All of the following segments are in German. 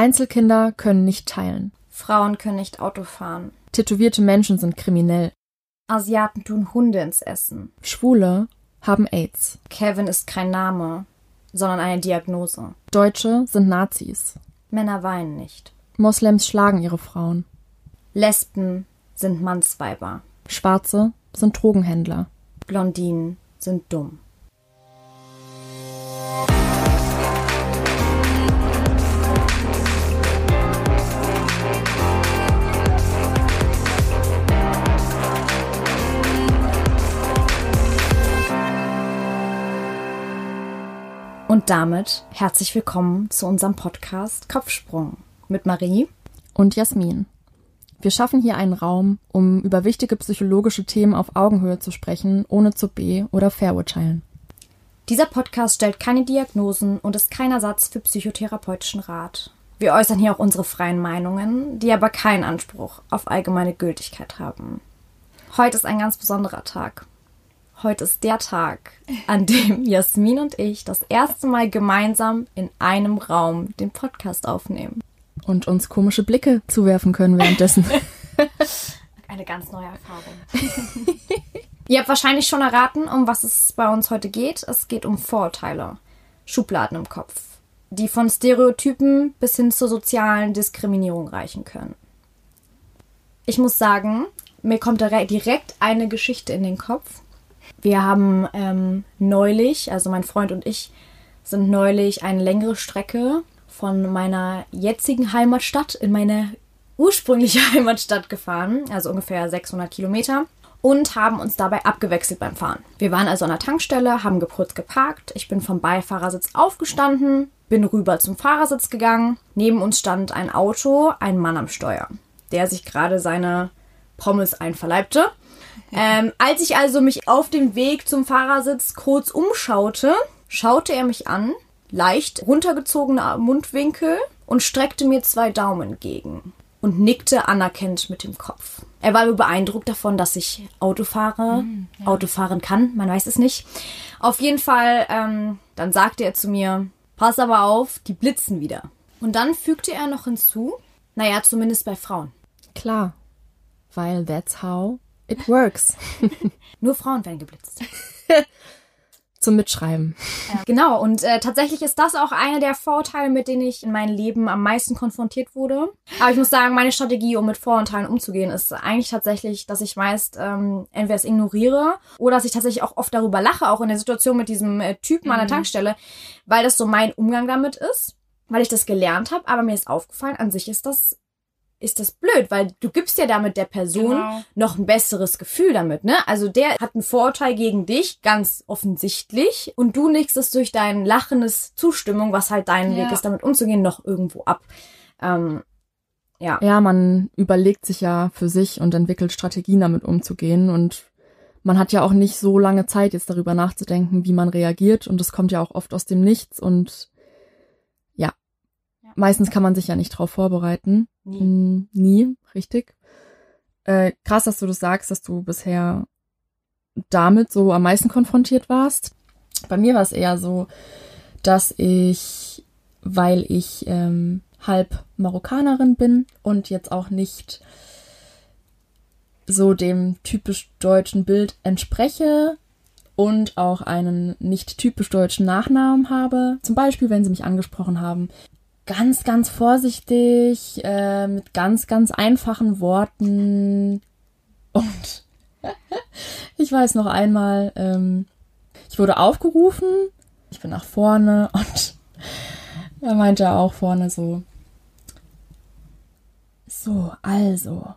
Einzelkinder können nicht teilen. Frauen können nicht Auto fahren. Tätowierte Menschen sind kriminell. Asiaten tun Hunde ins Essen. Schwule haben AIDS. Kevin ist kein Name, sondern eine Diagnose. Deutsche sind Nazis. Männer weinen nicht. Moslems schlagen ihre Frauen. Lesben sind Mannsweiber. Schwarze sind Drogenhändler. Blondinen sind dumm. Und damit herzlich willkommen zu unserem Podcast Kopfsprung mit Marie und Jasmin. Wir schaffen hier einen Raum, um über wichtige psychologische Themen auf Augenhöhe zu sprechen, ohne zu be- oder verurteilen. Dieser Podcast stellt keine Diagnosen und ist kein Ersatz für psychotherapeutischen Rat. Wir äußern hier auch unsere freien Meinungen, die aber keinen Anspruch auf allgemeine Gültigkeit haben. Heute ist ein ganz besonderer Tag. Heute ist der Tag, an dem Jasmin und ich das erste Mal gemeinsam in einem Raum den Podcast aufnehmen. Und uns komische Blicke zuwerfen können währenddessen. Eine ganz neue Erfahrung. Ihr habt wahrscheinlich schon erraten, um was es bei uns heute geht. Es geht um Vorurteile, Schubladen im Kopf, die von Stereotypen bis hin zur sozialen Diskriminierung reichen können. Ich muss sagen, mir kommt direkt eine Geschichte in den Kopf, wir haben ähm, neulich, also mein Freund und ich, sind neulich eine längere Strecke von meiner jetzigen Heimatstadt in meine ursprüngliche Heimatstadt gefahren, also ungefähr 600 Kilometer, und haben uns dabei abgewechselt beim Fahren. Wir waren also an der Tankstelle, haben kurz geparkt, ich bin vom Beifahrersitz aufgestanden, bin rüber zum Fahrersitz gegangen, neben uns stand ein Auto, ein Mann am Steuer, der sich gerade seine Pommes einverleibte ähm, als ich also mich auf dem Weg zum Fahrersitz kurz umschaute, schaute er mich an, leicht runtergezogener Mundwinkel und streckte mir zwei Daumen entgegen und nickte anerkennend mit dem Kopf. Er war beeindruckt davon, dass ich Auto fahre, mm, ja. Auto fahren kann, man weiß es nicht. Auf jeden Fall, ähm, dann sagte er zu mir, pass aber auf, die blitzen wieder. Und dann fügte er noch hinzu, naja, zumindest bei Frauen. Klar, weil that's how It works. Nur Frauen werden geblitzt. Zum Mitschreiben. Ja, genau, und äh, tatsächlich ist das auch einer der Vorteile, mit denen ich in meinem Leben am meisten konfrontiert wurde. Aber ich muss sagen, meine Strategie, um mit Vorurteilen umzugehen, ist eigentlich tatsächlich, dass ich meist ähm, entweder es ignoriere oder dass ich tatsächlich auch oft darüber lache, auch in der Situation mit diesem äh, Typen mhm. an der mhm. Tankstelle, weil das so mein Umgang damit ist, weil ich das gelernt habe. Aber mir ist aufgefallen, an sich ist das ist das blöd, weil du gibst ja damit der Person genau. noch ein besseres Gefühl damit, ne? Also der hat einen Vorteil gegen dich, ganz offensichtlich, und du nickst es durch dein lachendes Zustimmung, was halt dein ja. Weg ist, damit umzugehen, noch irgendwo ab. Ähm, ja. Ja, man überlegt sich ja für sich und entwickelt Strategien, damit umzugehen und man hat ja auch nicht so lange Zeit, jetzt darüber nachzudenken, wie man reagiert und das kommt ja auch oft aus dem Nichts und Meistens kann man sich ja nicht drauf vorbereiten. Nie. Mm, nie, richtig. Äh, krass, dass du das sagst, dass du bisher damit so am meisten konfrontiert warst. Bei mir war es eher so, dass ich, weil ich ähm, halb Marokkanerin bin und jetzt auch nicht so dem typisch deutschen Bild entspreche und auch einen nicht typisch deutschen Nachnamen habe. Zum Beispiel, wenn sie mich angesprochen haben, ganz, ganz vorsichtig, äh, mit ganz, ganz einfachen Worten. Und ich weiß noch einmal, ähm, ich wurde aufgerufen, ich bin nach vorne und er meinte auch vorne so, so, also,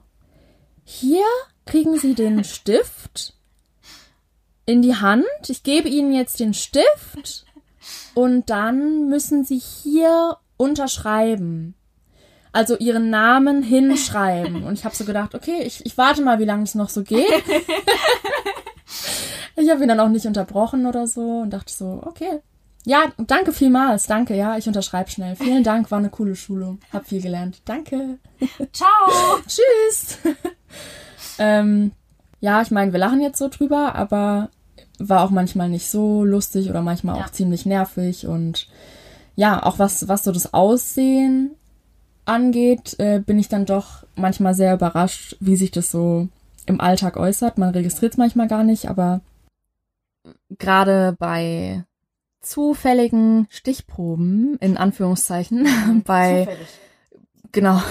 hier kriegen Sie den Stift in die Hand. Ich gebe Ihnen jetzt den Stift und dann müssen Sie hier unterschreiben. Also ihren Namen hinschreiben. Und ich habe so gedacht, okay, ich, ich warte mal, wie lange es noch so geht. ich habe ihn dann auch nicht unterbrochen oder so und dachte so, okay. Ja, danke vielmals. Danke, ja, ich unterschreibe schnell. Vielen Dank, war eine coole Schulung. Hab viel gelernt. Danke. Ciao. Tschüss. ähm, ja, ich meine, wir lachen jetzt so drüber, aber war auch manchmal nicht so lustig oder manchmal ja. auch ziemlich nervig und ja, auch was, was so das Aussehen angeht, äh, bin ich dann doch manchmal sehr überrascht, wie sich das so im Alltag äußert. Man registriert es manchmal gar nicht, aber gerade bei zufälligen Stichproben, in Anführungszeichen, bei Zufällig. genau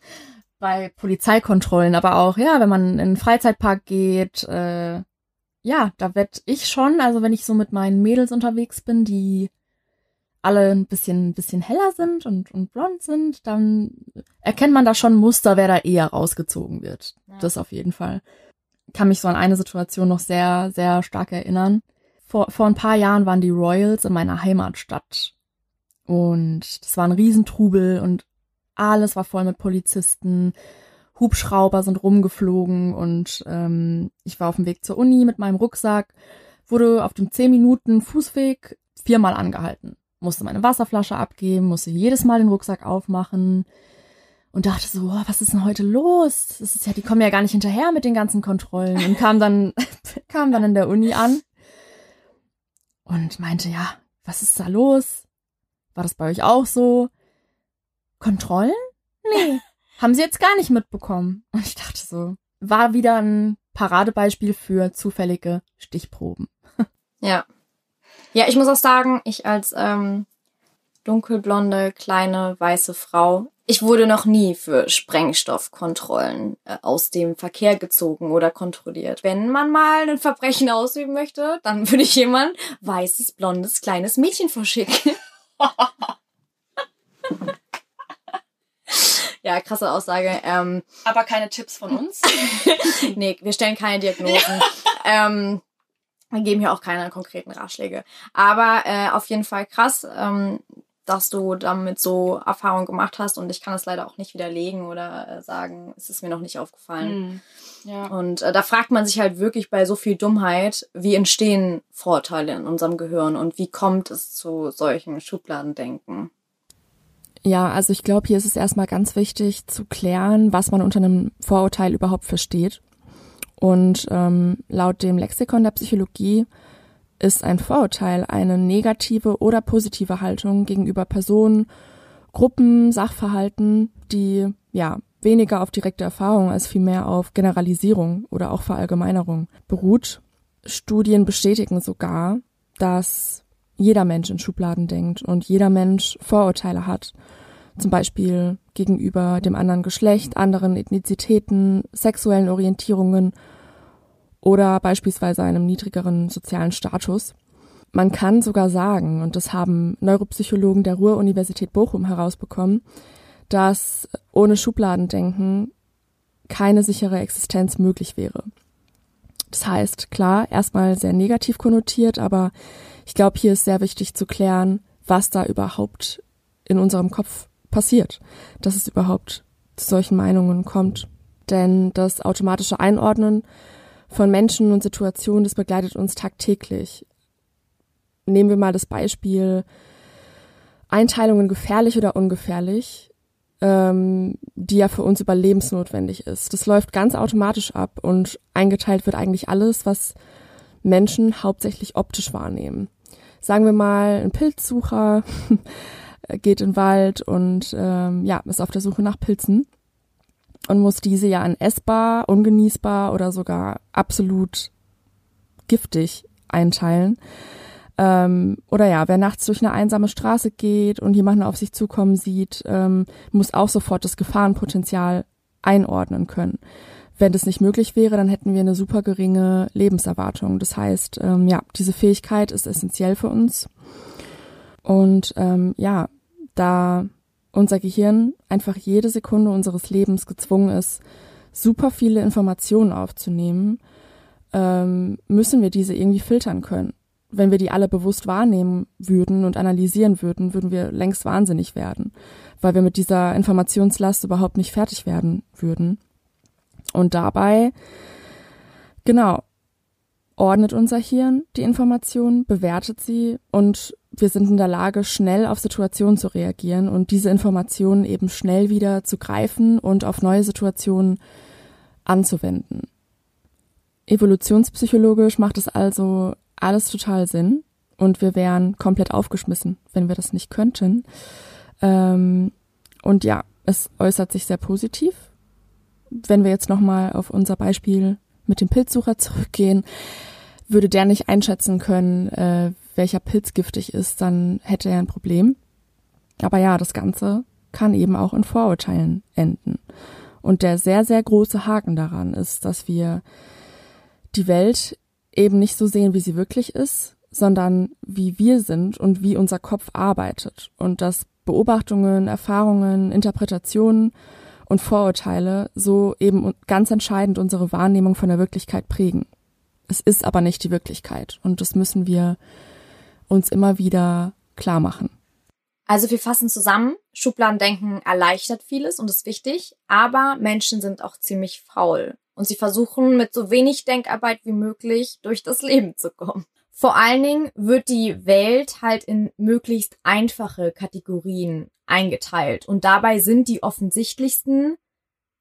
bei Polizeikontrollen, aber auch ja, wenn man in einen Freizeitpark geht, äh, ja, da werd ich schon, also wenn ich so mit meinen Mädels unterwegs bin, die alle ein bisschen, ein bisschen heller sind und, und blond sind, dann erkennt man da schon Muster, wer da eher rausgezogen wird. Ja. Das auf jeden Fall. Kann mich so an eine Situation noch sehr, sehr stark erinnern. Vor, vor ein paar Jahren waren die Royals in meiner Heimatstadt. Und das war ein Riesentrubel und alles war voll mit Polizisten. Hubschrauber sind rumgeflogen und ähm, ich war auf dem Weg zur Uni mit meinem Rucksack, wurde auf dem 10 Minuten Fußweg viermal angehalten. Musste meine Wasserflasche abgeben, musste jedes Mal den Rucksack aufmachen und dachte so, oh, was ist denn heute los? Das ist ja, die kommen ja gar nicht hinterher mit den ganzen Kontrollen und kam dann, kam dann in der Uni an und meinte, ja, was ist da los? War das bei euch auch so? Kontrollen? Nee, haben sie jetzt gar nicht mitbekommen. Und ich dachte so, war wieder ein Paradebeispiel für zufällige Stichproben. Ja. Ja, ich muss auch sagen, ich als ähm, dunkelblonde, kleine, weiße Frau, ich wurde noch nie für Sprengstoffkontrollen äh, aus dem Verkehr gezogen oder kontrolliert. Wenn man mal ein Verbrechen ausüben möchte, dann würde ich jemand weißes, blondes, kleines Mädchen verschicken. ja, krasse Aussage. Ähm, Aber keine Tipps von uns? nee, wir stellen keine Diagnosen. ähm, wir geben hier auch keine konkreten Ratschläge. Aber äh, auf jeden Fall krass, ähm, dass du damit so Erfahrung gemacht hast und ich kann es leider auch nicht widerlegen oder äh, sagen, es ist mir noch nicht aufgefallen. ja. Und äh, da fragt man sich halt wirklich bei so viel Dummheit, wie entstehen Vorurteile in unserem Gehirn und wie kommt es zu solchen Schubladendenken? Ja, also ich glaube, hier ist es erstmal ganz wichtig zu klären, was man unter einem Vorurteil überhaupt versteht. Und ähm, laut dem Lexikon der Psychologie ist ein Vorurteil eine negative oder positive Haltung gegenüber Personen, Gruppen, Sachverhalten, die ja weniger auf direkte Erfahrung als vielmehr auf Generalisierung oder auch Verallgemeinerung beruht. Studien bestätigen sogar, dass jeder Mensch in Schubladen denkt und jeder Mensch Vorurteile hat. Zum Beispiel gegenüber dem anderen Geschlecht, anderen Ethnizitäten, sexuellen Orientierungen oder beispielsweise einem niedrigeren sozialen Status. Man kann sogar sagen, und das haben Neuropsychologen der Ruhr-Universität Bochum herausbekommen, dass ohne Schubladendenken keine sichere Existenz möglich wäre. Das heißt, klar, erstmal sehr negativ konnotiert, aber ich glaube, hier ist sehr wichtig zu klären, was da überhaupt in unserem Kopf passiert, dass es überhaupt zu solchen Meinungen kommt. Denn das automatische Einordnen von Menschen und Situationen, das begleitet uns tagtäglich. Nehmen wir mal das Beispiel Einteilungen gefährlich oder ungefährlich, ähm, die ja für uns überlebensnotwendig ist. Das läuft ganz automatisch ab und eingeteilt wird eigentlich alles, was Menschen hauptsächlich optisch wahrnehmen. Sagen wir mal, ein Pilzsucher geht in den Wald und ähm, ja, ist auf der Suche nach Pilzen und muss diese ja in essbar, ungenießbar oder sogar absolut giftig einteilen. Ähm, oder ja, wer nachts durch eine einsame Straße geht und jemanden auf sich zukommen sieht, ähm, muss auch sofort das Gefahrenpotenzial einordnen können. Wenn das nicht möglich wäre, dann hätten wir eine super geringe Lebenserwartung. Das heißt, ähm, ja, diese Fähigkeit ist essentiell für uns. Und ähm, ja, da unser Gehirn einfach jede Sekunde unseres Lebens gezwungen ist, super viele Informationen aufzunehmen, ähm, müssen wir diese irgendwie filtern können. Wenn wir die alle bewusst wahrnehmen würden und analysieren würden, würden wir längst wahnsinnig werden, weil wir mit dieser Informationslast überhaupt nicht fertig werden würden. Und dabei, genau, ordnet unser Hirn die Informationen, bewertet sie und wir sind in der Lage, schnell auf Situationen zu reagieren und diese Informationen eben schnell wieder zu greifen und auf neue Situationen anzuwenden. Evolutionspsychologisch macht es also alles total Sinn und wir wären komplett aufgeschmissen, wenn wir das nicht könnten. Ähm, und ja, es äußert sich sehr positiv. Wenn wir jetzt nochmal auf unser Beispiel mit dem Pilzsucher zurückgehen, würde der nicht einschätzen können, äh, welcher Pilz giftig ist, dann hätte er ein Problem. Aber ja, das Ganze kann eben auch in Vorurteilen enden. Und der sehr, sehr große Haken daran ist, dass wir die Welt eben nicht so sehen, wie sie wirklich ist, sondern wie wir sind und wie unser Kopf arbeitet. Und dass Beobachtungen, Erfahrungen, Interpretationen und Vorurteile so eben ganz entscheidend unsere Wahrnehmung von der Wirklichkeit prägen. Es ist aber nicht die Wirklichkeit und das müssen wir uns immer wieder klar machen. Also wir fassen zusammen, Schubladendenken erleichtert vieles und ist wichtig, aber Menschen sind auch ziemlich faul und sie versuchen mit so wenig Denkarbeit wie möglich durch das Leben zu kommen. Vor allen Dingen wird die Welt halt in möglichst einfache Kategorien eingeteilt und dabei sind die offensichtlichsten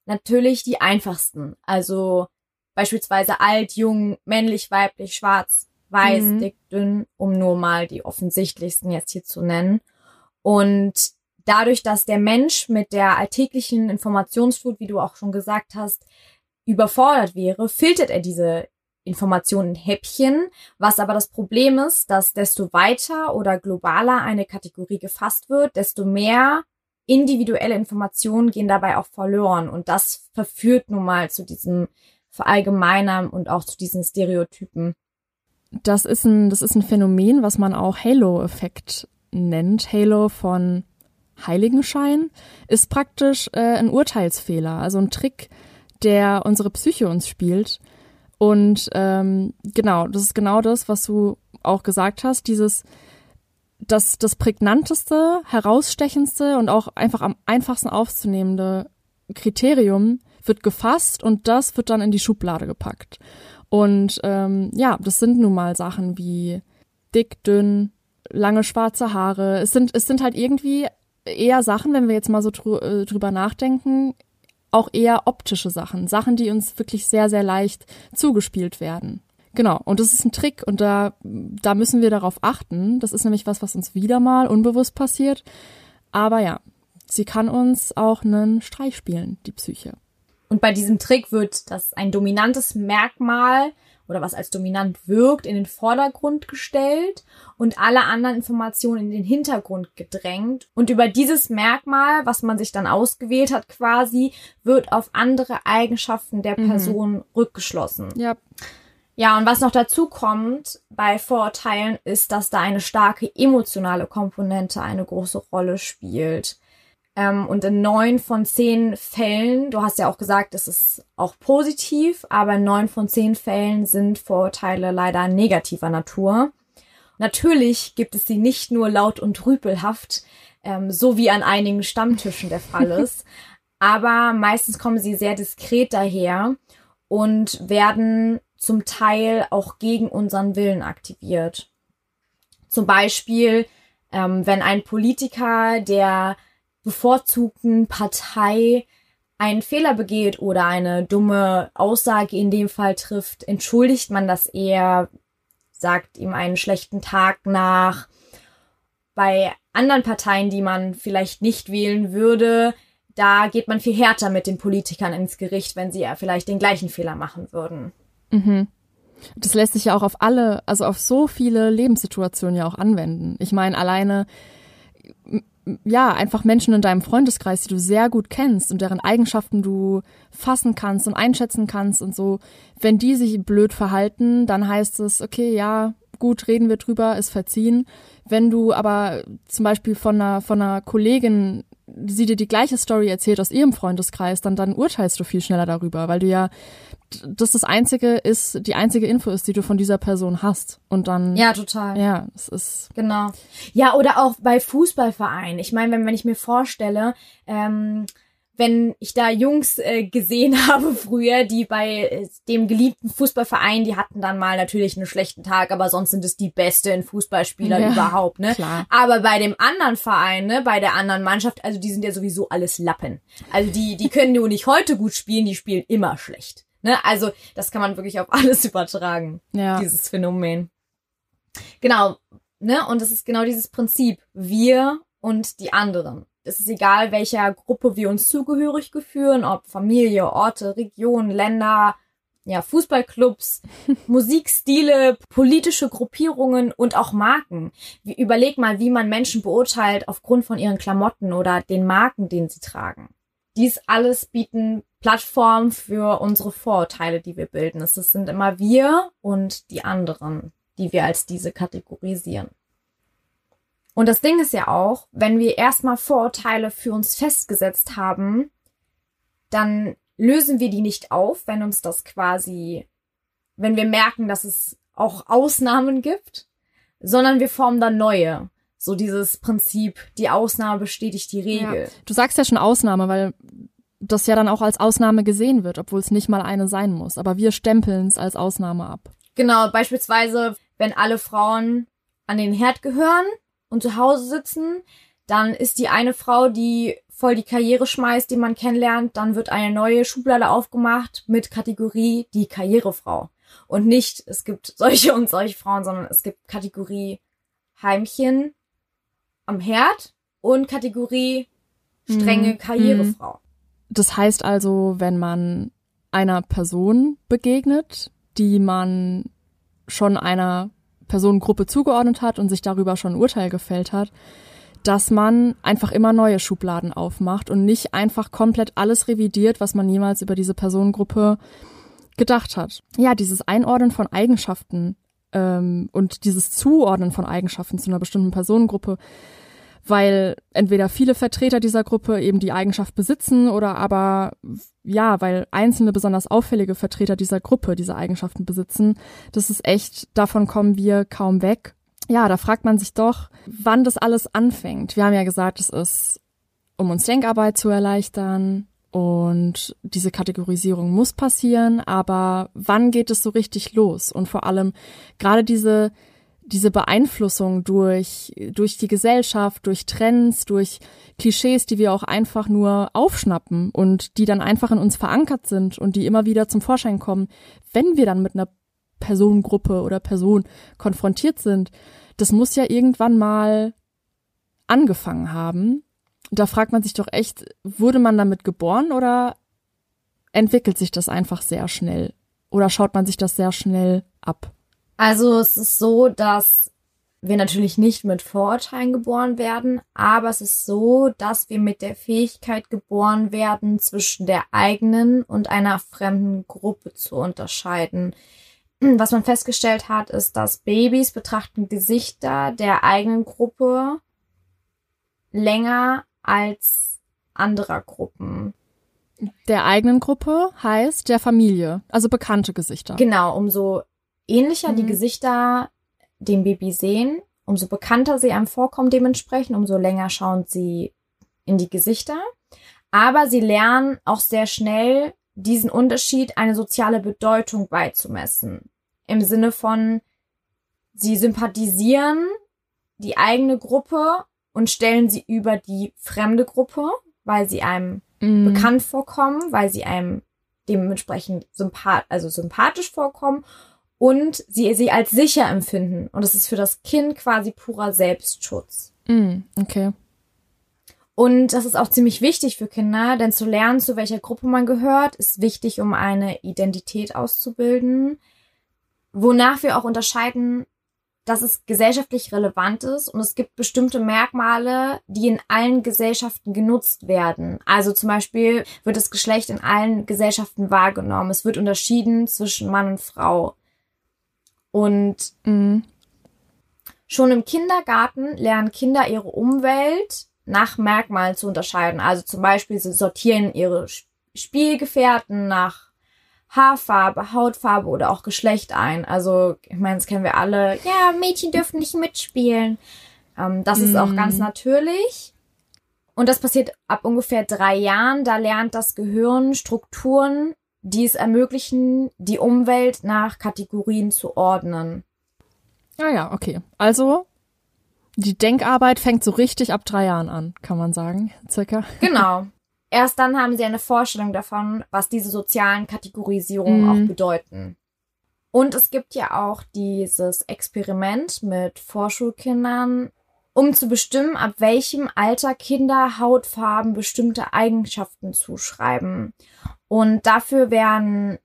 natürlich die einfachsten. Also beispielsweise alt, jung, männlich, weiblich, schwarz, weiß, mhm. dick, dünn, um nur mal die offensichtlichsten jetzt hier zu nennen. Und dadurch, dass der Mensch mit der alltäglichen Informationsflut, wie du auch schon gesagt hast, überfordert wäre, filtert er diese Informationen in Häppchen, was aber das Problem ist, dass desto weiter oder globaler eine Kategorie gefasst wird, desto mehr individuelle Informationen gehen dabei auch verloren und das verführt nun mal zu diesem Verallgemeinern und auch zu diesen Stereotypen. Das ist ein, das ist ein Phänomen, was man auch Halo-Effekt nennt, Halo von Heiligenschein, ist praktisch äh, ein Urteilsfehler, also ein Trick, der unsere Psyche uns spielt. Und ähm, genau, das ist genau das, was du auch gesagt hast, dieses das, das prägnanteste, herausstechendste und auch einfach am einfachsten aufzunehmende Kriterium wird gefasst und das wird dann in die Schublade gepackt. Und ähm, ja, das sind nun mal Sachen wie dick, dünn, lange schwarze Haare. Es sind, es sind halt irgendwie eher Sachen, wenn wir jetzt mal so äh, drüber nachdenken, auch eher optische Sachen. Sachen, die uns wirklich sehr, sehr leicht zugespielt werden. Genau, und das ist ein Trick und da, da müssen wir darauf achten. Das ist nämlich was, was uns wieder mal unbewusst passiert. Aber ja, sie kann uns auch einen Streich spielen, die Psyche. Und bei diesem Trick wird das ein dominantes Merkmal oder was als dominant wirkt, in den Vordergrund gestellt und alle anderen Informationen in den Hintergrund gedrängt. Und über dieses Merkmal, was man sich dann ausgewählt hat quasi, wird auf andere Eigenschaften der mhm. Person mhm. rückgeschlossen. Ja. Ja, und was noch dazu kommt bei Vorurteilen ist, dass da eine starke emotionale Komponente eine große Rolle spielt. Ähm, und in neun von zehn Fällen, du hast ja auch gesagt, es ist auch positiv, aber in neun von zehn Fällen sind Vorurteile leider negativer Natur. Natürlich gibt es sie nicht nur laut und rüpelhaft, ähm, so wie an einigen Stammtischen der Fall ist, aber meistens kommen sie sehr diskret daher und werden zum Teil auch gegen unseren Willen aktiviert. Zum Beispiel, ähm, wenn ein Politiker, der bevorzugten Partei einen Fehler begeht oder eine dumme Aussage in dem Fall trifft, entschuldigt man das eher, sagt ihm einen schlechten Tag nach. Bei anderen Parteien, die man vielleicht nicht wählen würde, da geht man viel härter mit den Politikern ins Gericht, wenn sie ja vielleicht den gleichen Fehler machen würden. Mhm. Das lässt sich ja auch auf alle, also auf so viele Lebenssituationen ja auch anwenden. Ich meine, alleine ja, einfach Menschen in deinem Freundeskreis, die du sehr gut kennst und deren Eigenschaften du fassen kannst und einschätzen kannst und so. Wenn die sich blöd verhalten, dann heißt es, okay, ja, gut, reden wir drüber, ist verziehen. Wenn du aber zum Beispiel von einer, von einer Kollegin sie dir die gleiche Story erzählt aus ihrem Freundeskreis, dann, dann urteilst du viel schneller darüber, weil du ja, das das einzige ist, die einzige Info ist, die du von dieser Person hast. Und dann. Ja, total. Ja, es ist. Genau. Ja, oder auch bei Fußballvereinen. Ich meine, wenn, wenn ich mir vorstelle, ähm, wenn ich da Jungs äh, gesehen habe früher, die bei äh, dem geliebten Fußballverein, die hatten dann mal natürlich einen schlechten Tag, aber sonst sind es die besten Fußballspieler ja, überhaupt, ne? Klar. Aber bei dem anderen Verein, ne, bei der anderen Mannschaft, also die sind ja sowieso alles Lappen. Also die, die können nur nicht heute gut spielen, die spielen immer schlecht. Ne? Also das kann man wirklich auf alles übertragen, ja. dieses Phänomen. Genau, ne? Und es ist genau dieses Prinzip. Wir und die anderen. Es ist egal, welcher Gruppe wir uns zugehörig fühlen, ob Familie, Orte, Regionen, Länder, ja, Fußballclubs, Musikstile, politische Gruppierungen und auch Marken. Wie, überleg mal, wie man Menschen beurteilt aufgrund von ihren Klamotten oder den Marken, den sie tragen. Dies alles bieten Plattformen für unsere Vorurteile, die wir bilden. Es sind immer wir und die anderen, die wir als diese kategorisieren. Und das Ding ist ja auch, wenn wir erstmal Vorurteile für uns festgesetzt haben, dann lösen wir die nicht auf, wenn uns das quasi, wenn wir merken, dass es auch Ausnahmen gibt, sondern wir formen dann neue. So dieses Prinzip, die Ausnahme bestätigt die Regel. Ja. Du sagst ja schon Ausnahme, weil das ja dann auch als Ausnahme gesehen wird, obwohl es nicht mal eine sein muss. Aber wir stempeln es als Ausnahme ab. Genau, beispielsweise, wenn alle Frauen an den Herd gehören und zu Hause sitzen, dann ist die eine Frau, die voll die Karriere schmeißt, die man kennenlernt, dann wird eine neue Schublade aufgemacht mit Kategorie die Karrierefrau. Und nicht, es gibt solche und solche Frauen, sondern es gibt Kategorie Heimchen am Herd und Kategorie strenge mhm. Karrierefrau. Das heißt also, wenn man einer Person begegnet, die man schon einer Personengruppe zugeordnet hat und sich darüber schon ein Urteil gefällt hat, dass man einfach immer neue Schubladen aufmacht und nicht einfach komplett alles revidiert, was man jemals über diese Personengruppe gedacht hat. Ja, dieses Einordnen von Eigenschaften ähm, und dieses Zuordnen von Eigenschaften zu einer bestimmten Personengruppe, weil entweder viele Vertreter dieser Gruppe eben die Eigenschaft besitzen oder aber ja, weil einzelne besonders auffällige Vertreter dieser Gruppe diese Eigenschaften besitzen. Das ist echt, davon kommen wir kaum weg ja, da fragt man sich doch, wann das alles anfängt. Wir haben ja gesagt, es ist, um uns Denkarbeit zu erleichtern und diese Kategorisierung muss passieren, aber wann geht es so richtig los? Und vor allem gerade diese, diese Beeinflussung durch, durch die Gesellschaft, durch Trends, durch Klischees, die wir auch einfach nur aufschnappen und die dann einfach in uns verankert sind und die immer wieder zum Vorschein kommen, wenn wir dann mit einer Personengruppe oder Person konfrontiert sind, das muss ja irgendwann mal angefangen haben. Da fragt man sich doch echt, wurde man damit geboren oder entwickelt sich das einfach sehr schnell? Oder schaut man sich das sehr schnell ab? Also es ist so, dass wir natürlich nicht mit Vorurteilen geboren werden, aber es ist so, dass wir mit der Fähigkeit geboren werden, zwischen der eigenen und einer fremden Gruppe zu unterscheiden. Was man festgestellt hat, ist, dass Babys betrachten Gesichter der eigenen Gruppe länger als anderer Gruppen. Der eigenen Gruppe heißt der Familie, also bekannte Gesichter. Genau, umso ähnlicher mhm. die Gesichter dem Baby sehen, umso bekannter sie einem vorkommen dementsprechend, umso länger schauen sie in die Gesichter. Aber sie lernen auch sehr schnell diesen Unterschied eine soziale Bedeutung beizumessen. Im Sinne von, sie sympathisieren die eigene Gruppe und stellen sie über die fremde Gruppe, weil sie einem mm. bekannt vorkommen, weil sie einem dementsprechend sympath also sympathisch vorkommen und sie sie als sicher empfinden. Und es ist für das Kind quasi purer Selbstschutz. Mm, okay. Und das ist auch ziemlich wichtig für Kinder, denn zu lernen, zu welcher Gruppe man gehört, ist wichtig, um eine Identität auszubilden, wonach wir auch unterscheiden, dass es gesellschaftlich relevant ist und es gibt bestimmte Merkmale, die in allen Gesellschaften genutzt werden. Also zum Beispiel wird das Geschlecht in allen Gesellschaften wahrgenommen. Es wird unterschieden zwischen Mann und Frau. Und mhm. schon im Kindergarten lernen Kinder ihre Umwelt nach Merkmalen zu unterscheiden. Also zum Beispiel, sie sortieren ihre Spielgefährten nach Haarfarbe, Hautfarbe oder auch Geschlecht ein. Also, ich meine, das kennen wir alle. Ja, Mädchen dürfen nicht mitspielen. Ähm, das mm. ist auch ganz mhm. natürlich. Und das passiert ab ungefähr drei Jahren. Da lernt das Gehirn Strukturen, die es ermöglichen, die Umwelt nach Kategorien zu ordnen. Ah ja, okay. Also die Denkarbeit fängt so richtig ab drei Jahren an, kann man sagen, circa. Genau. Erst dann haben sie eine Vorstellung davon, was diese sozialen Kategorisierungen mhm. auch bedeuten. Und es gibt ja auch dieses Experiment mit Vorschulkindern, um zu bestimmen, ab welchem Alter Kinder Hautfarben bestimmte Eigenschaften zuschreiben. Und dafür werden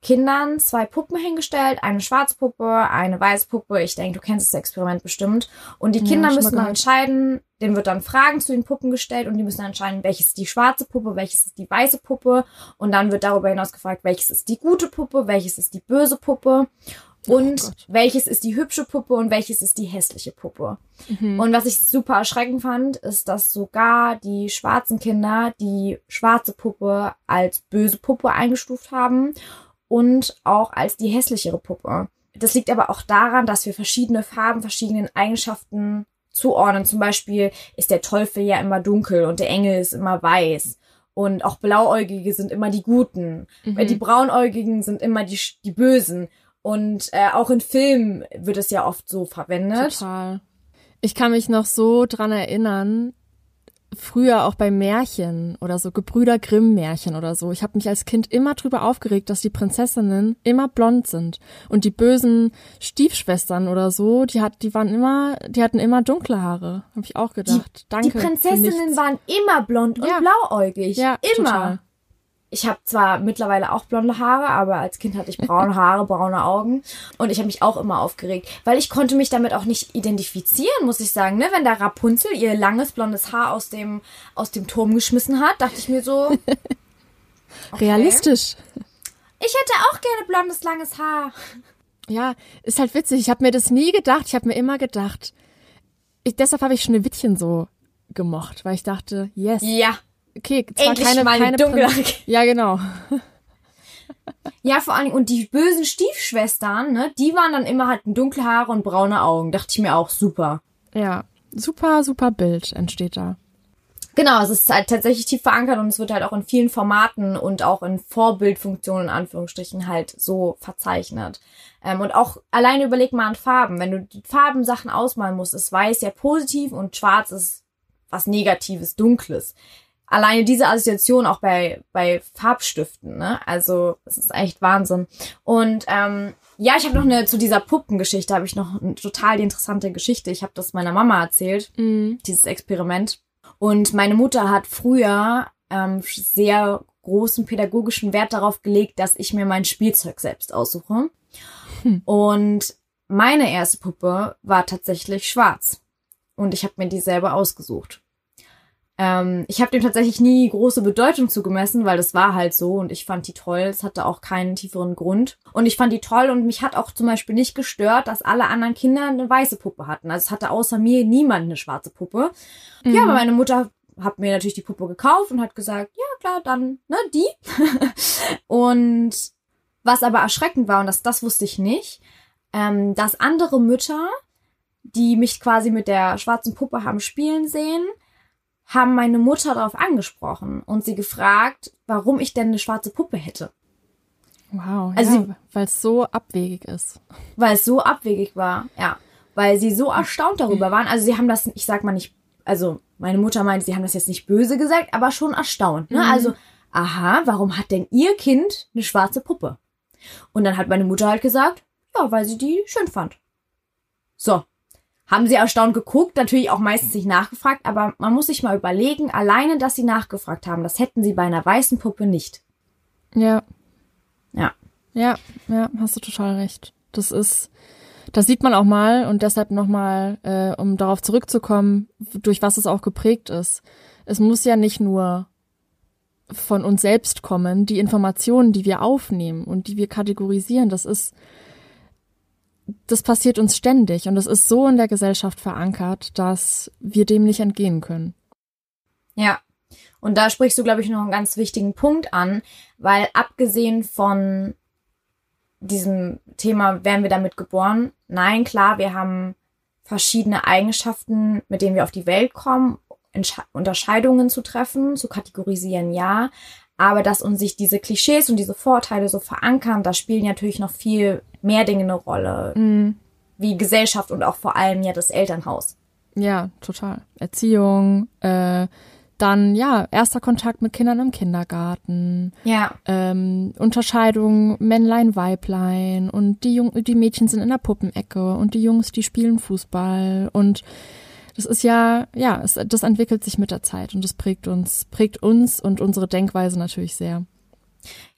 Kindern zwei Puppen hingestellt, eine schwarze Puppe, eine weiße Puppe. Ich denke, du kennst das Experiment bestimmt. Und die Kinder Ja, müssen dann entscheiden, denen wird dann Fragen zu den Puppen gestellt und die müssen dann entscheiden, welches ist die schwarze Puppe, welches ist die weiße Puppe. Und dann wird darüber hinaus gefragt, welches ist die gute Puppe, welches ist die böse Puppe. Und Oh welches ist die hübsche Puppe und welches ist die hässliche Puppe. Mhm. Und was ich super erschreckend fand, ist, dass sogar die schwarzen Kinder die schwarze Puppe als böse Puppe eingestuft haben und auch als die hässlichere Puppe. Das liegt aber auch daran, dass wir verschiedene Farben, verschiedenen Eigenschaften zuordnen. Zum Beispiel ist der Teufel ja immer dunkel und der Engel ist immer weiß. Und auch Blauäugige sind immer die Guten. Weil Die Braunäugigen sind immer die, die Bösen. Und äh, auch in Filmen wird es ja oft so verwendet. Total. Ich kann mich noch so dran erinnern, früher auch bei Märchen oder so Gebrüder Grimm Märchen oder so. Ich habe mich als Kind immer drüber aufgeregt, dass die Prinzessinnen immer blond sind und die bösen Stiefschwestern oder so, die hat, die waren immer, die hatten immer dunkle Haare. Habe ich auch gedacht. Danke. Die Prinzessinnen waren immer blond und Ja. blauäugig. ja immer. Total. Ich habe zwar mittlerweile auch blonde Haare, aber als Kind hatte ich braune Haare, braune Augen und ich habe mich auch immer aufgeregt, weil ich konnte mich damit auch nicht identifizieren, muss ich sagen. Ne? Wenn da Rapunzel ihr langes blondes Haar aus dem aus dem Turm geschmissen hat, dachte ich mir so, okay. Realistisch. Ich hätte auch gerne blondes langes Haar. Ja, ist halt witzig. Ich habe mir das nie gedacht. Ich habe mir immer gedacht. Ich, deshalb habe ich Schneewittchen so gemocht, weil ich dachte, yes, Ja, okay, zwar Endlich keine, mal eine keine Haare. Ja, genau. ja vor allen Dingen und die bösen Stiefschwestern, ne, die waren dann immer hatten dunkle Haare und braune Augen. Dachte ich mir auch super. Ja, super, super Bild entsteht da. Genau, es ist halt tatsächlich tief verankert und es wird halt auch in vielen Formaten und auch in Vorbildfunktionen in Anführungsstrichen halt so verzeichnet. Ähm, und auch alleine überleg mal an Farben. Wenn du die Farbensachen ausmalen musst, ist weiß ja positiv und schwarz ist was Negatives, Dunkles. Alleine diese Assoziation auch bei, bei Farbstiften, ne? Also, es ist echt Wahnsinn. Und ähm, ja, ich habe noch eine, zu dieser Puppengeschichte habe ich noch eine total interessante Geschichte. Ich habe das meiner Mama erzählt Mhm. dieses Experiment. Und meine Mutter hat früher ähm, sehr großen pädagogischen Wert darauf gelegt, dass ich mir mein Spielzeug selbst aussuche. Und meine erste Puppe war tatsächlich schwarz. Und ich habe mir die selber ausgesucht. Ähm, ich habe dem tatsächlich nie große Bedeutung zugemessen, weil das war halt so und ich fand die toll. Es hatte auch keinen tieferen Grund. Und ich fand die toll und mich hat auch zum Beispiel nicht gestört, dass alle anderen Kinder eine weiße Puppe hatten. Also es hatte außer mir niemand eine schwarze Puppe. Ja, aber meine Mutter hat mir natürlich die Puppe gekauft und hat gesagt, ja klar, dann, ne, die. und was aber erschreckend war, und das, das wusste ich nicht, ähm, dass andere Mütter, die mich quasi mit der schwarzen Puppe haben spielen sehen, haben meine Mutter darauf angesprochen und sie gefragt, warum ich denn eine schwarze Puppe hätte. Wow, Also ja, weil es so abwegig ist. weil es so abwegig war, ja. Weil sie so erstaunt darüber waren. Also sie haben das, ich sag mal nicht, also meine Mutter meint, sie haben das jetzt nicht böse gesagt, aber schon erstaunt. Ne? Also, aha, warum hat denn ihr Kind eine schwarze Puppe? Und dann hat meine Mutter halt gesagt, ja, weil sie die schön fand. So. Haben sie erstaunt geguckt, natürlich auch meistens nicht nachgefragt, aber man muss sich mal überlegen, alleine, dass sie nachgefragt haben, das hätten sie bei einer weißen Puppe nicht. Ja, Ja. ja, ja, hast du total recht. Das ist, das sieht man auch mal und deshalb nochmal, äh, um darauf zurückzukommen, durch was es auch geprägt ist. Es muss ja nicht nur von uns selbst kommen, die Informationen, die wir aufnehmen und die wir kategorisieren, das ist, das passiert uns ständig und das ist so in der Gesellschaft verankert, dass wir dem nicht entgehen können. Ja. Und da sprichst du, glaube ich, noch einen ganz wichtigen Punkt an, weil abgesehen von diesem Thema, werden wir damit geboren? Nein, klar, wir haben verschiedene Eigenschaften, mit denen wir auf die Welt kommen, Entsche Unterscheidungen zu treffen, zu kategorisieren, ja. Aber dass uns sich diese Klischees und diese Vorteile so verankern, da spielen natürlich noch viel mehr Dinge eine Rolle, wie Gesellschaft und auch vor allem ja das Elternhaus. Ja, total. Erziehung, äh, dann ja, erster Kontakt mit Kindern im Kindergarten, Ja. ähm, Unterscheidung Männlein, Weiblein und die Jung die Mädchen sind in der Puppenecke und die Jungs, die spielen Fußball und das ist ja, ja, es, das entwickelt sich mit der Zeit und das prägt uns, prägt uns und unsere Denkweise natürlich sehr.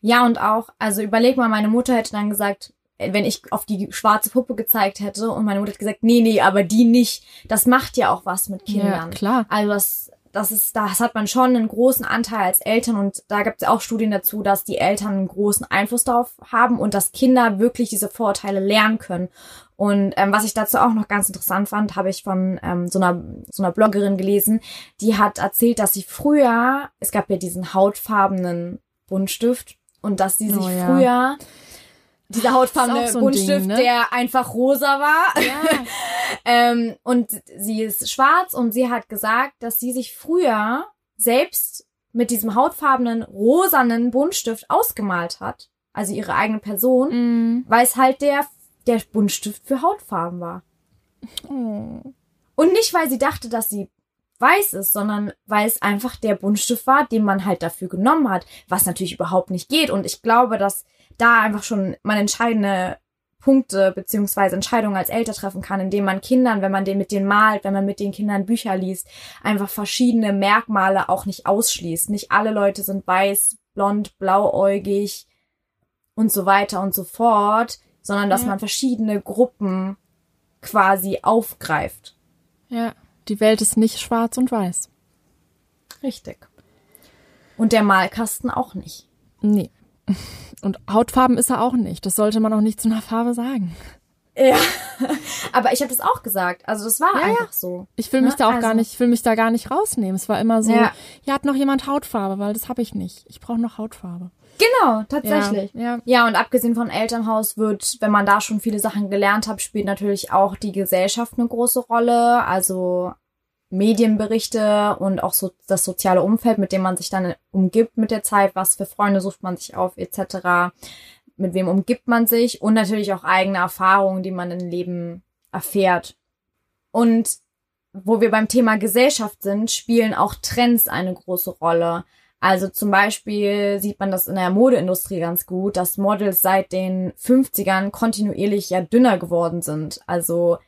Ja, und auch, also überleg mal, meine Mutter hätte dann gesagt, wenn ich auf die schwarze Puppe gezeigt hätte und meine Mutter hat gesagt, nee, nee, aber die nicht. Das macht ja auch was mit Kindern. Ja, klar. Also das, das ist, das hat man schon einen großen Anteil als Eltern und da gibt es auch Studien dazu, dass die Eltern einen großen Einfluss darauf haben und dass Kinder wirklich diese Vorurteile lernen können. Und ähm, was ich dazu auch noch ganz interessant fand, habe ich von ähm, so einer so einer Bloggerin gelesen, die hat erzählt, dass sie früher, es gab ja diesen hautfarbenen Buntstift und dass sie sich oh, ja. früher dieser hautfarbene so Buntstift, Ding, ne? der einfach rosa war. Ja. ähm, und sie ist schwarz und sie hat gesagt, dass sie sich früher selbst mit diesem hautfarbenen rosanen Buntstift ausgemalt hat. Also ihre eigene Person, mm. weil es halt der, der Buntstift für Hautfarben war. Oh. Und nicht, weil sie dachte, dass sie weiß ist, sondern weil es einfach der Buntstift war, den man halt dafür genommen hat, was natürlich überhaupt nicht geht. Und ich glaube, dass da einfach schon man entscheidende Punkte beziehungsweise Entscheidungen als Eltern treffen kann, indem man Kindern, wenn man den mit denen malt, wenn man mit den Kindern Bücher liest, einfach verschiedene Merkmale auch nicht ausschließt. Nicht alle Leute sind weiß, blond, blauäugig und so weiter und so fort, sondern dass ja. man verschiedene Gruppen quasi aufgreift. Ja, die Welt ist nicht schwarz und weiß. Richtig. Und der Malkasten auch nicht. Nee. Und Hautfarben ist er auch nicht. Das sollte man auch nicht zu einer Farbe sagen. Ja, aber ich habe das auch gesagt. Also das war ja, einfach so. Ich will mich ne? da auch also. gar nicht, ich will mich da gar nicht rausnehmen. Es war immer so, ja, ja hat noch jemand Hautfarbe, weil das habe ich nicht. Ich brauche noch Hautfarbe. Genau, tatsächlich. Ja, ja. ja, und abgesehen von Elternhaus wird, wenn man da schon viele Sachen gelernt hat, spielt natürlich auch die Gesellschaft eine große Rolle. Also Medienberichte und auch so das soziale Umfeld, mit dem man sich dann umgibt mit der Zeit, was für Freunde sucht man sich auf, etc. Mit wem umgibt man sich und natürlich auch eigene Erfahrungen, die man im Leben erfährt. Und wo wir beim Thema Gesellschaft sind, spielen auch Trends eine große Rolle. Also zum Beispiel sieht man das in der Modeindustrie ganz gut, dass Models seit den 50ern kontinuierlich ja dünner geworden sind. Also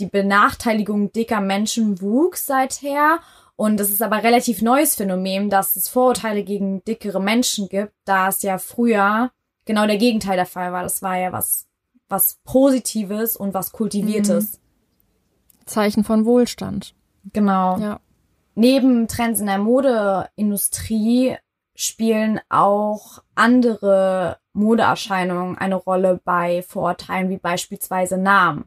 die Benachteiligung dicker Menschen wuchs seither. Und es ist aber relativ neues Phänomen, dass es Vorurteile gegen dickere Menschen gibt, da es ja früher genau der Gegenteil der Fall war. Das war ja was, was Positives und was Kultiviertes. Mhm. Zeichen von Wohlstand. Genau. Ja. Neben Trends in der Modeindustrie spielen auch andere Modeerscheinungen eine Rolle bei Vorurteilen, wie beispielsweise Namen.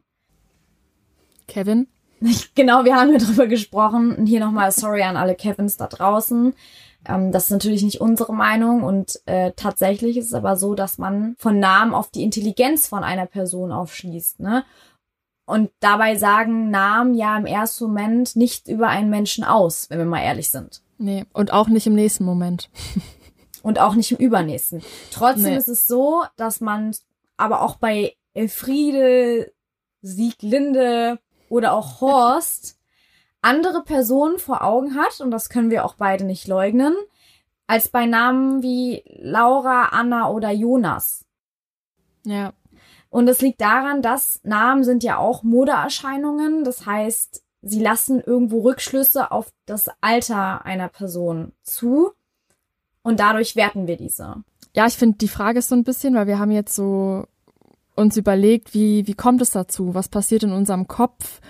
Kevin? Genau, wir haben ja drüber gesprochen. Und hier nochmal sorry an alle Kevins da draußen. Ähm, das ist natürlich nicht unsere Meinung und äh, tatsächlich ist es aber so, dass man von Namen auf die Intelligenz von einer Person aufschließt. Ne? Und dabei sagen Namen ja im ersten Moment nicht über einen Menschen aus, wenn wir mal ehrlich sind. Nee, und auch nicht im nächsten Moment. und auch nicht im übernächsten. Trotzdem nee. ist es so, dass man aber auch bei Elfriede, Sieglinde, oder auch Horst andere Personen vor Augen hat, und das können wir auch beide nicht leugnen, als bei Namen wie Laura, Anna oder Jonas. Ja. Und das liegt daran, dass Namen sind ja auch Modeerscheinungen. Das heißt, sie lassen irgendwo Rückschlüsse auf das Alter einer Person zu. Und dadurch werten wir diese. Ja, ich finde, die Frage ist so ein bisschen, weil wir haben jetzt so uns überlegt, wie, wie kommt es dazu? Was passiert in unserem Kopf?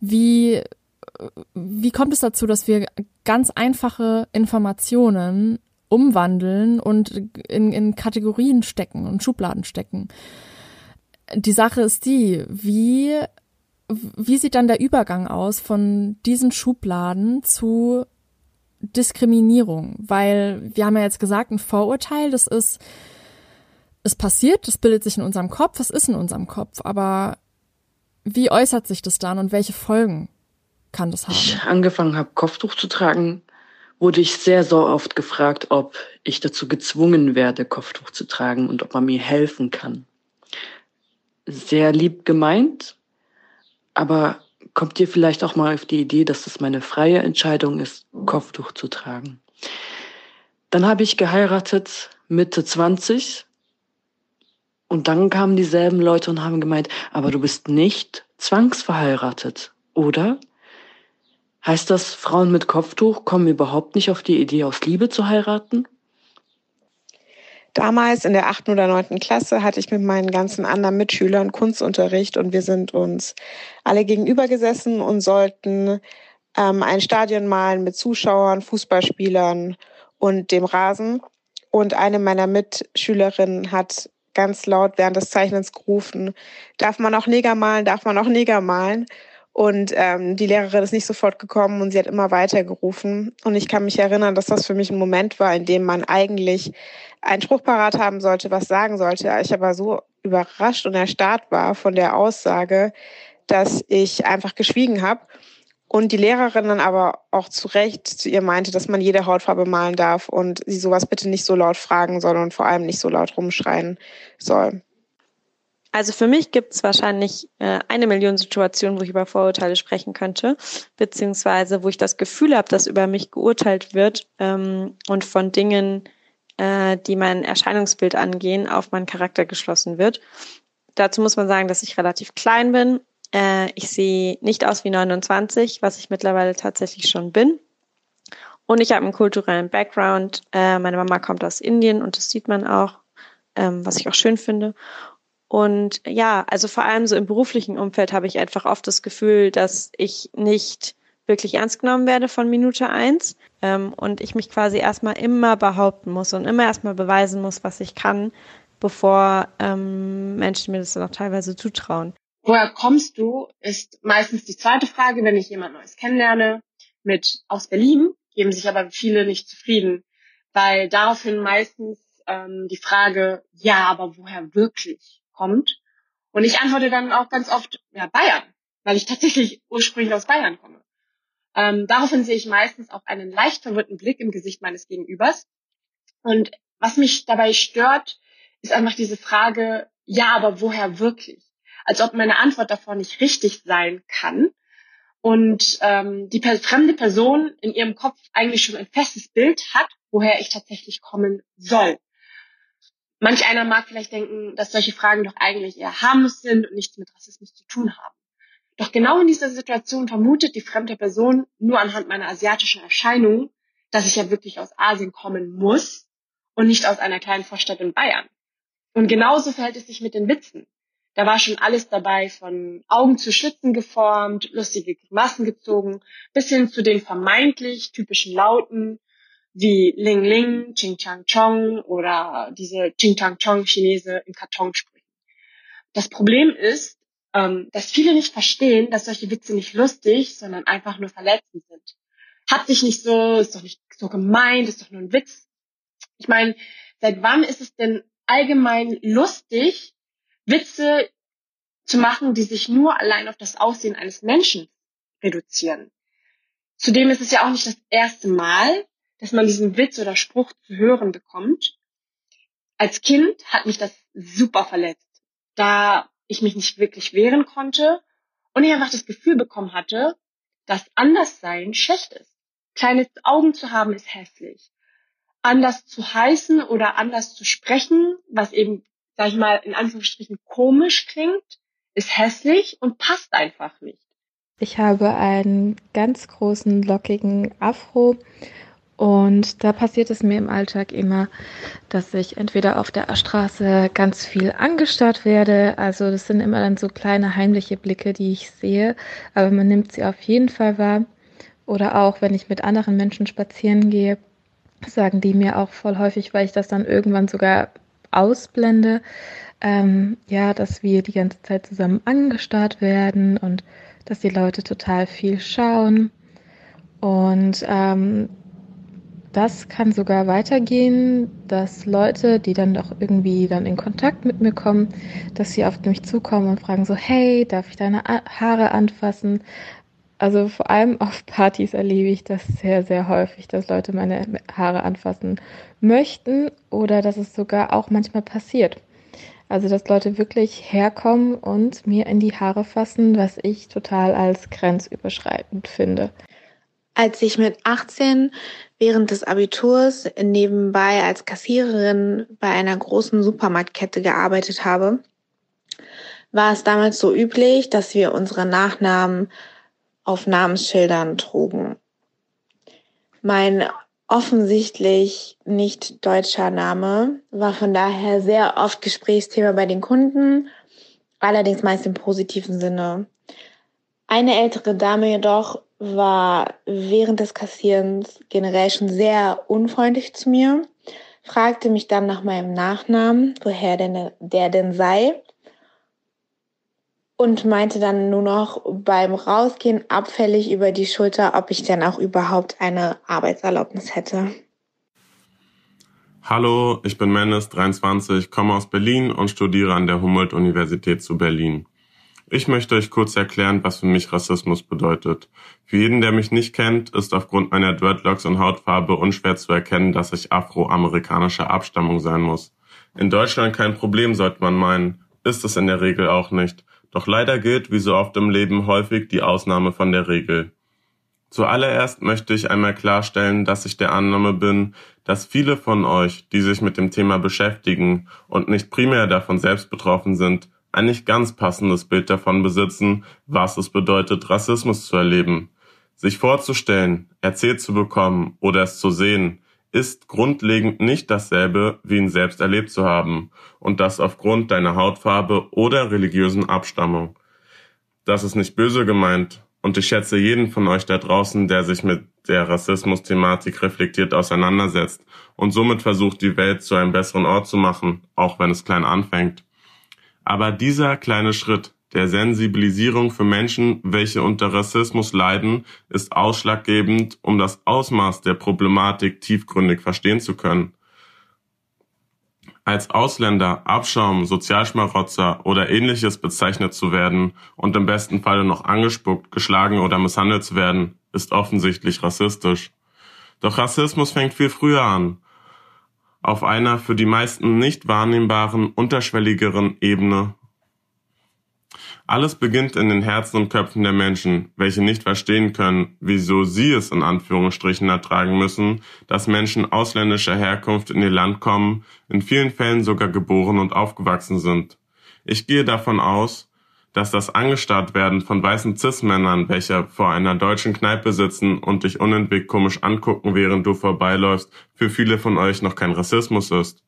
Wie, wie kommt es dazu, dass wir ganz einfache Informationen umwandeln und in, in Kategorien stecken und Schubladen stecken? Die Sache ist die, wie, wie sieht dann der Übergang aus von diesen Schubladen zu Diskriminierung? Weil wir haben ja jetzt gesagt, ein Vorurteil, das ist es passiert, es bildet sich in unserem Kopf, es ist in unserem Kopf, aber wie äußert sich das dann und welche Folgen kann das haben? Ich angefangen habe, Kopftuch zu tragen, wurde ich sehr, so oft gefragt, ob ich dazu gezwungen werde, Kopftuch zu tragen und ob man mir helfen kann. Sehr lieb gemeint, aber kommt ihr vielleicht auch mal auf die Idee, dass es meine freie Entscheidung ist, Kopftuch zu tragen. Dann habe ich geheiratet, Mitte 20, und dann kamen dieselben Leute und haben gemeint, aber du bist nicht zwangsverheiratet, oder? Heißt das, Frauen mit Kopftuch kommen überhaupt nicht auf die Idee, aus Liebe zu heiraten? Damals in der achten oder neunten Klasse hatte ich mit meinen ganzen anderen Mitschülern Kunstunterricht und wir sind uns alle gegenüber gesessen und sollten ähm, ein Stadion malen mit Zuschauern, Fußballspielern und dem Rasen. Und eine meiner Mitschülerinnen hat ganz laut während des Zeichnens gerufen, darf man auch Neger malen, darf man auch Neger malen? Und ähm, die Lehrerin ist nicht sofort gekommen und sie hat immer weiter gerufen. Und ich kann mich erinnern, dass das für mich ein Moment war, in dem man eigentlich einen Spruch parat haben sollte, was sagen sollte. Ich aber so überrascht und erstarrt war von der Aussage, dass ich einfach geschwiegen habe. Und die Lehrerin dann aber auch zu Recht zu ihr meinte, dass man jede Hautfarbe malen darf und sie sowas bitte nicht so laut fragen soll und vor allem nicht so laut rumschreien soll. Also für mich gibt es wahrscheinlich äh, eine Million Situationen, wo ich über Vorurteile sprechen könnte, beziehungsweise wo ich das Gefühl habe, dass über mich geurteilt wird ähm, und von Dingen, äh, die mein Erscheinungsbild angehen, auf meinen Charakter geschlossen wird. Dazu muss man sagen, dass ich relativ klein bin. Äh, ich sehe nicht aus wie 29, was ich mittlerweile tatsächlich schon bin. Und ich habe einen kulturellen Background. Äh, meine Mama kommt aus Indien und das sieht man auch, ähm, was ich auch schön finde. Und ja, also vor allem so im beruflichen Umfeld habe ich einfach oft das Gefühl, dass ich nicht wirklich ernst genommen werde von Minute eins ähm, und ich mich quasi erstmal immer behaupten muss und immer erstmal beweisen muss, was ich kann, bevor ähm, Menschen mir das dann auch teilweise zutrauen. Woher kommst du, ist meistens die zweite Frage, wenn ich jemand Neues kennenlerne, mit aus Berlin, geben sich aber viele nicht zufrieden, weil daraufhin meistens ähm, die Frage, ja, aber woher wirklich? kommt. Und ich antworte dann auch ganz oft, ja, Bayern, weil ich tatsächlich ursprünglich aus Bayern komme. Ähm, daraufhin sehe ich meistens auch einen leicht verwirrten Blick im Gesicht meines Gegenübers. Und was mich dabei stört, ist einfach diese Frage, ja, aber woher wirklich? Als ob meine Antwort davor nicht richtig sein kann und ähm, die fremde Person in ihrem Kopf eigentlich schon ein festes Bild hat, woher ich tatsächlich kommen soll. Manch einer mag vielleicht denken, dass solche Fragen doch eigentlich eher harmlos sind und nichts mit Rassismus zu tun haben. Doch genau in dieser Situation vermutet die fremde Person nur anhand meiner asiatischen Erscheinung, dass ich ja wirklich aus Asien kommen muss und nicht aus einer kleinen Vorstadt in Bayern. Und genauso verhält es sich mit den Witzen. Da war schon alles dabei, von Augen zu Schlitzen geformt, lustige Grimassen gezogen, bis hin zu den vermeintlich typischen Lauten, wie Ling Ling, Ching Chang Chong oder diese Ching Chang Chong Chinese im Karton sprechen. Das Problem ist, ähm, dass viele nicht verstehen, dass solche Witze nicht lustig, sondern einfach nur verletzend sind. Hat sich nicht so, ist doch nicht so gemeint, ist doch nur ein Witz. Ich meine, seit wann ist es denn allgemein lustig, Witze zu machen, die sich nur allein auf das Aussehen eines Menschen reduzieren? Zudem ist es ja auch nicht das erste Mal, dass man diesen Witz oder Spruch zu hören bekommt. Als Kind hat mich das super verletzt, da ich mich nicht wirklich wehren konnte und ich einfach das Gefühl bekommen hatte, dass Anderssein schlecht ist. Kleine Augen zu haben ist hässlich. Anders zu heißen oder anders zu sprechen, was eben, sag ich mal, in Anführungsstrichen komisch klingt, ist hässlich und passt einfach nicht. Ich habe einen ganz großen lockigen Afro und da passiert es mir im Alltag immer, dass ich entweder auf der Straße ganz viel angestarrt werde. Also das sind immer dann so kleine heimliche Blicke, die ich sehe. Aber man nimmt sie auf jeden Fall wahr. Oder auch, wenn ich mit anderen Menschen spazieren gehe, sagen die mir auch voll häufig, weil ich das dann irgendwann sogar ausblende, ähm, ja, dass wir die ganze Zeit zusammen angestarrt werden und dass die Leute total viel schauen. Und ähm, das kann sogar weitergehen, dass Leute, die dann doch irgendwie dann in Kontakt mit mir kommen, dass sie auf mich zukommen und fragen so, hey, darf ich deine Haare anfassen? Also vor allem auf Partys erlebe ich das sehr, sehr häufig, dass Leute meine Haare anfassen möchten oder dass es sogar auch manchmal passiert. Also dass Leute wirklich herkommen und mir in die Haare fassen, was ich total als grenzüberschreitend finde. Als ich mit 18 während des Abiturs nebenbei als Kassiererin bei einer großen Supermarktkette gearbeitet habe, war es damals so üblich, dass wir unsere Nachnamen auf Namensschildern trugen. Mein offensichtlich nicht deutscher Name war von daher sehr oft Gesprächsthema bei den Kunden, allerdings meist im positiven Sinne. Eine ältere Dame jedoch war während des Kassierens generell schon sehr unfreundlich zu mir, fragte mich dann nach meinem Nachnamen, woher denn der denn sei und meinte dann nur noch beim Rausgehen abfällig über die Schulter, ob ich denn auch überhaupt eine Arbeitserlaubnis hätte. Hallo, ich bin Mendes, 23, komme aus Berlin und studiere an der Humboldt-Universität zu Berlin. Ich möchte euch kurz erklären, was für mich Rassismus bedeutet. Für jeden, der mich nicht kennt, ist aufgrund meiner Dreadlocks und Hautfarbe unschwer zu erkennen, dass ich afroamerikanischer Abstammung sein muss. In Deutschland kein Problem, sollte man meinen. Ist es in der Regel auch nicht. Doch leider gilt, wie so oft im Leben, häufig die Ausnahme von der Regel. Zuallererst möchte ich einmal klarstellen, dass ich der Annahme bin, dass viele von euch, die sich mit dem Thema beschäftigen und nicht primär davon selbst betroffen sind, ein nicht ganz passendes Bild davon besitzen, was es bedeutet, Rassismus zu erleben. Sich vorzustellen, erzählt zu bekommen oder es zu sehen, ist grundlegend nicht dasselbe, wie ihn selbst erlebt zu haben, und das aufgrund deiner Hautfarbe oder religiösen Abstammung. Das ist nicht böse gemeint, und ich schätze jeden von euch da draußen, der sich mit der Rassismus-Thematik reflektiert auseinandersetzt und somit versucht, die Welt zu einem besseren Ort zu machen, auch wenn es klein anfängt. Aber dieser kleine Schritt der Sensibilisierung für Menschen, welche unter Rassismus leiden, ist ausschlaggebend, um das Ausmaß der Problematik tiefgründig verstehen zu können. Als Ausländer, Abschaum, Sozialschmarotzer oder ähnliches bezeichnet zu werden und im besten Falle noch angespuckt, geschlagen oder misshandelt zu werden, ist offensichtlich rassistisch. Doch Rassismus fängt viel früher an auf einer für die meisten nicht wahrnehmbaren, unterschwelligeren Ebene. Alles beginnt in den Herzen und Köpfen der Menschen, welche nicht verstehen können, wieso sie es in Anführungsstrichen ertragen müssen, dass Menschen ausländischer Herkunft in ihr Land kommen, in vielen Fällen sogar geboren und aufgewachsen sind. Ich gehe davon aus, dass das angestarrt werden von weißen Cis-Männern, welche vor einer deutschen Kneipe sitzen und dich unentwegt komisch angucken, während du vorbeiläufst, für viele von euch noch kein Rassismus ist.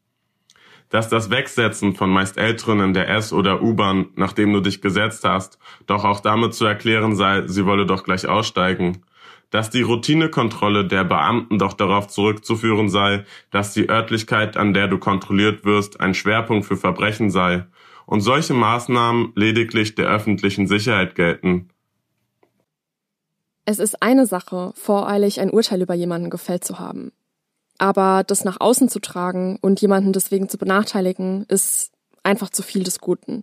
Dass das Wegsetzen von meist Älteren in der S- oder U-Bahn, nachdem du dich gesetzt hast, doch auch damit zu erklären sei, sie wolle doch gleich aussteigen. Dass die Routinekontrolle der Beamten doch darauf zurückzuführen sei, dass die Örtlichkeit, an der du kontrolliert wirst, ein Schwerpunkt für Verbrechen sei und solche Maßnahmen lediglich der öffentlichen Sicherheit gelten. Es ist eine Sache, voreilig ein Urteil über jemanden gefällt zu haben. Aber das nach außen zu tragen und jemanden deswegen zu benachteiligen, ist einfach zu viel des Guten.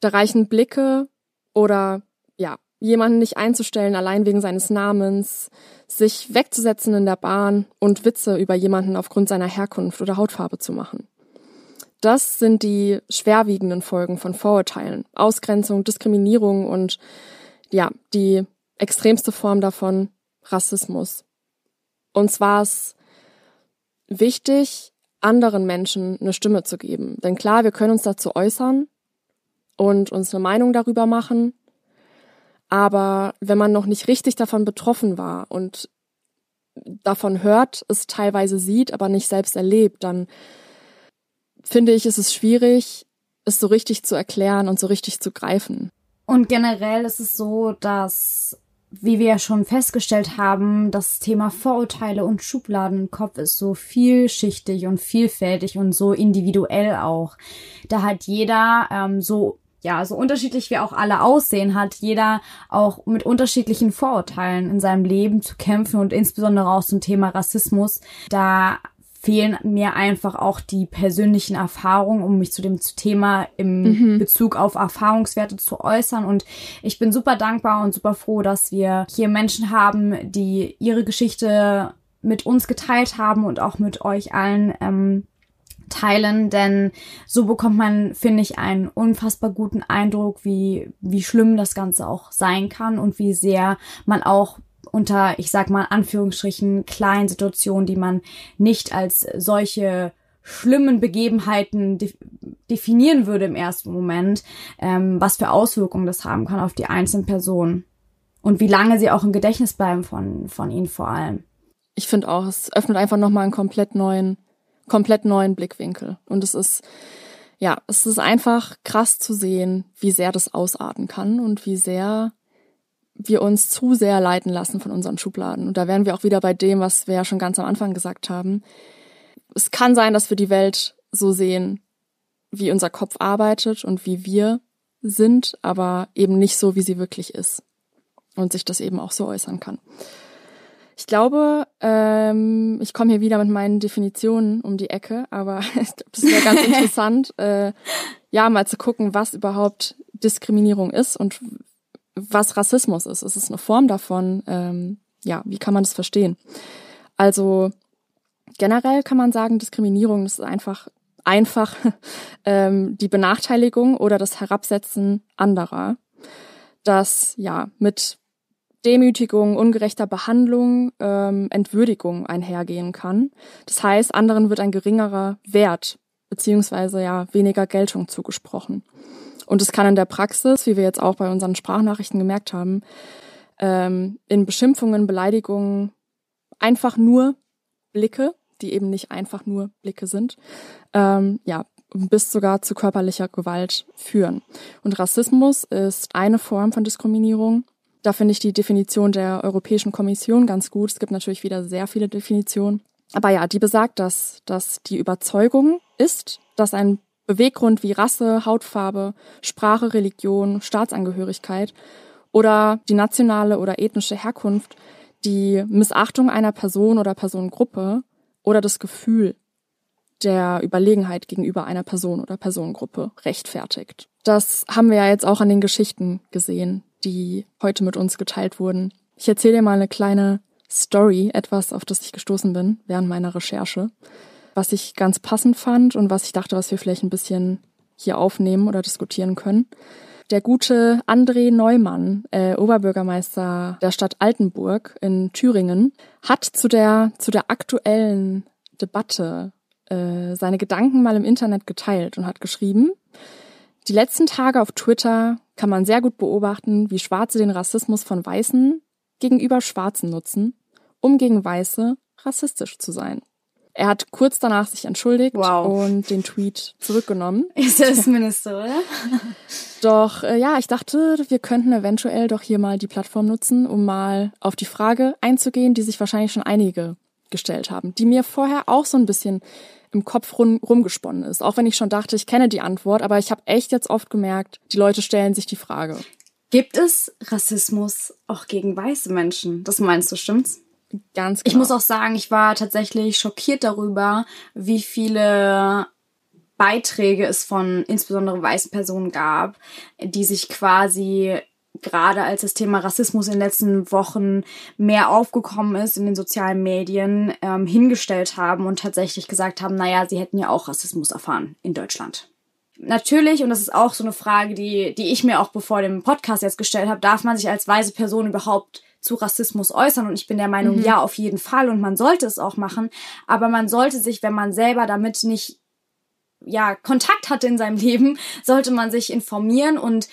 Da reichen Blicke oder ja, jemanden nicht einzustellen allein wegen seines Namens, sich wegzusetzen in der Bahn und Witze über jemanden aufgrund seiner Herkunft oder Hautfarbe zu machen. Das sind die schwerwiegenden Folgen von Vorurteilen. Ausgrenzung, Diskriminierung und ja, die extremste Form davon, Rassismus. Und zwar ist wichtig, anderen Menschen eine Stimme zu geben. Denn klar, wir können uns dazu äußern und uns eine Meinung darüber machen. Aber wenn man noch nicht richtig davon betroffen war und davon hört, es teilweise sieht, aber nicht selbst erlebt, dann finde ich, ist es schwierig, es so richtig zu erklären und so richtig zu greifen. Und generell ist es so, dass, wie wir ja schon festgestellt haben, das Thema Vorurteile und Schubladen im Kopf ist so vielschichtig und vielfältig und so individuell auch. Da hat jeder ähm, so ja, so unterschiedlich wir auch alle aussehen, hat jeder auch mit unterschiedlichen Vorurteilen in seinem Leben zu kämpfen und insbesondere auch zum Thema Rassismus. Da fehlen mir einfach auch die persönlichen Erfahrungen, um mich zu dem Thema im mhm. Bezug auf Erfahrungswerte zu äußern. Und ich bin super dankbar und super froh, dass wir hier Menschen haben, die ihre Geschichte mit uns geteilt haben und auch mit euch allen ähm, teilen, denn so bekommt man, finde ich, einen unfassbar guten Eindruck, wie, wie schlimm das Ganze auch sein kann und wie sehr man auch unter, ich sag mal, Anführungsstrichen kleinen Situationen, die man nicht als solche schlimmen Begebenheiten de definieren würde im ersten Moment, ähm, was für Auswirkungen das haben kann auf die einzelnen Personen. und wie lange sie auch im Gedächtnis bleiben von, von ihnen vor allem. Ich finde auch, es öffnet einfach nochmal einen komplett neuen, komplett neuen Blickwinkel. Und es ist, ja, es ist einfach krass zu sehen, wie sehr das ausarten kann und wie sehr wir uns zu sehr leiten lassen von unseren Schubladen. Und da wären wir auch wieder bei dem, was wir ja schon ganz am Anfang gesagt haben. Es kann sein, dass wir die Welt so sehen, wie unser Kopf arbeitet und wie wir sind, aber eben nicht so, wie sie wirklich ist. Und sich das eben auch so äußern kann. Ich glaube, ähm, ich komme hier wieder mit meinen Definitionen um die Ecke, aber das wäre ganz interessant, äh, ja, mal zu gucken, was überhaupt Diskriminierung ist und was Rassismus ist. Ist es eine Form davon? Ähm, ja, wie kann man das verstehen? Also generell kann man sagen, Diskriminierung das ist einfach einfach ähm, die Benachteiligung oder das Herabsetzen anderer, das ja mit Demütigung, ungerechter Behandlung, ähm, Entwürdigung einhergehen kann. Das heißt, anderen wird ein geringerer Wert beziehungsweise ja weniger Geltung zugesprochen. Und es kann in der Praxis, wie wir jetzt auch bei unseren Sprachnachrichten gemerkt haben, ähm, in Beschimpfungen, Beleidigungen einfach nur Blicke, die eben nicht einfach nur Blicke sind, ähm, ja, bis sogar zu körperlicher Gewalt führen. Und Rassismus ist eine Form von Diskriminierung, da finde ich die Definition der Europäischen Kommission ganz gut. Es gibt natürlich wieder sehr viele Definitionen. Aber ja, die besagt, dass, dass die Überzeugung ist, dass ein Beweggrund wie Rasse, Hautfarbe, Sprache, Religion, Staatsangehörigkeit oder die nationale oder ethnische Herkunft die Missachtung einer Person oder Personengruppe oder das Gefühl der Überlegenheit gegenüber einer Person oder Personengruppe rechtfertigt. Das haben wir ja jetzt auch an den Geschichten gesehen, die heute mit uns geteilt wurden. Ich erzähle dir mal eine kleine Story, etwas, auf das ich gestoßen bin während meiner Recherche, was ich ganz passend fand und was ich dachte, was wir vielleicht ein bisschen hier aufnehmen oder diskutieren können. Der gute André Neumann, äh, Oberbürgermeister der Stadt Altenburg in Thüringen, hat zu der, zu der aktuellen Debatte äh, seine Gedanken mal im Internet geteilt und hat geschrieben, die letzten Tage auf Twitter kann man sehr gut beobachten, wie Schwarze den Rassismus von Weißen gegenüber Schwarzen nutzen, um gegen Weiße rassistisch zu sein. Er hat kurz danach sich entschuldigt wow. und den Tweet zurückgenommen. Ist das zumindest so, oder? Doch äh, ja, ich dachte, wir könnten eventuell doch hier mal die Plattform nutzen, um mal auf die Frage einzugehen, die sich wahrscheinlich schon einige gestellt haben, die mir vorher auch so ein bisschen im Kopf rum, rumgesponnen ist. Auch wenn ich schon dachte, ich kenne die Antwort, aber ich habe echt jetzt oft gemerkt, die Leute stellen sich die Frage. Gibt es Rassismus auch gegen weiße Menschen? Das meinst du, stimmt's? Ganz genau. Ich muss auch sagen, ich war tatsächlich schockiert darüber, wie viele Beiträge es von insbesondere weißen Personen gab, die sich quasi gerade als das Thema Rassismus in den letzten Wochen mehr aufgekommen ist in den sozialen Medien, ähm, hingestellt haben und tatsächlich gesagt haben, naja, sie hätten ja auch Rassismus erfahren in Deutschland. Natürlich, und das ist auch so eine Frage, die, die ich mir auch bevor dem Podcast jetzt gestellt habe, darf man sich als weise Person überhaupt zu Rassismus äußern? Und ich bin der Meinung, mhm. ja, auf jeden Fall. Und man sollte es auch machen. Aber man sollte sich, wenn man selber damit nicht ja, Kontakt hatte in seinem Leben, sollte man sich informieren und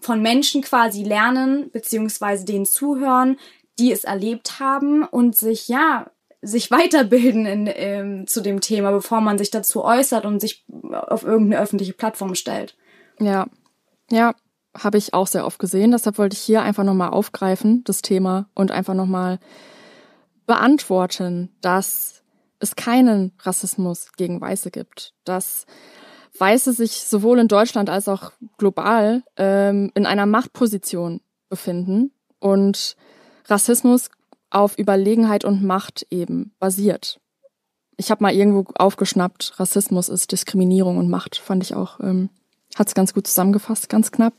von Menschen quasi lernen, beziehungsweise denen zuhören, die es erlebt haben und sich, ja, sich weiterbilden in, ähm, zu dem Thema, bevor man sich dazu äußert und sich auf irgendeine öffentliche Plattform stellt. Ja, ja, habe ich auch sehr oft gesehen. Deshalb wollte ich hier einfach nochmal aufgreifen, das Thema, und einfach nochmal beantworten, dass es keinen Rassismus gegen Weiße gibt, dass Weiße sich sowohl in Deutschland als auch global ähm, in einer Machtposition befinden und Rassismus auf Überlegenheit und Macht eben basiert. Ich habe mal irgendwo aufgeschnappt, Rassismus ist Diskriminierung und Macht, fand ich auch, ähm, hat es ganz gut zusammengefasst, ganz knapp.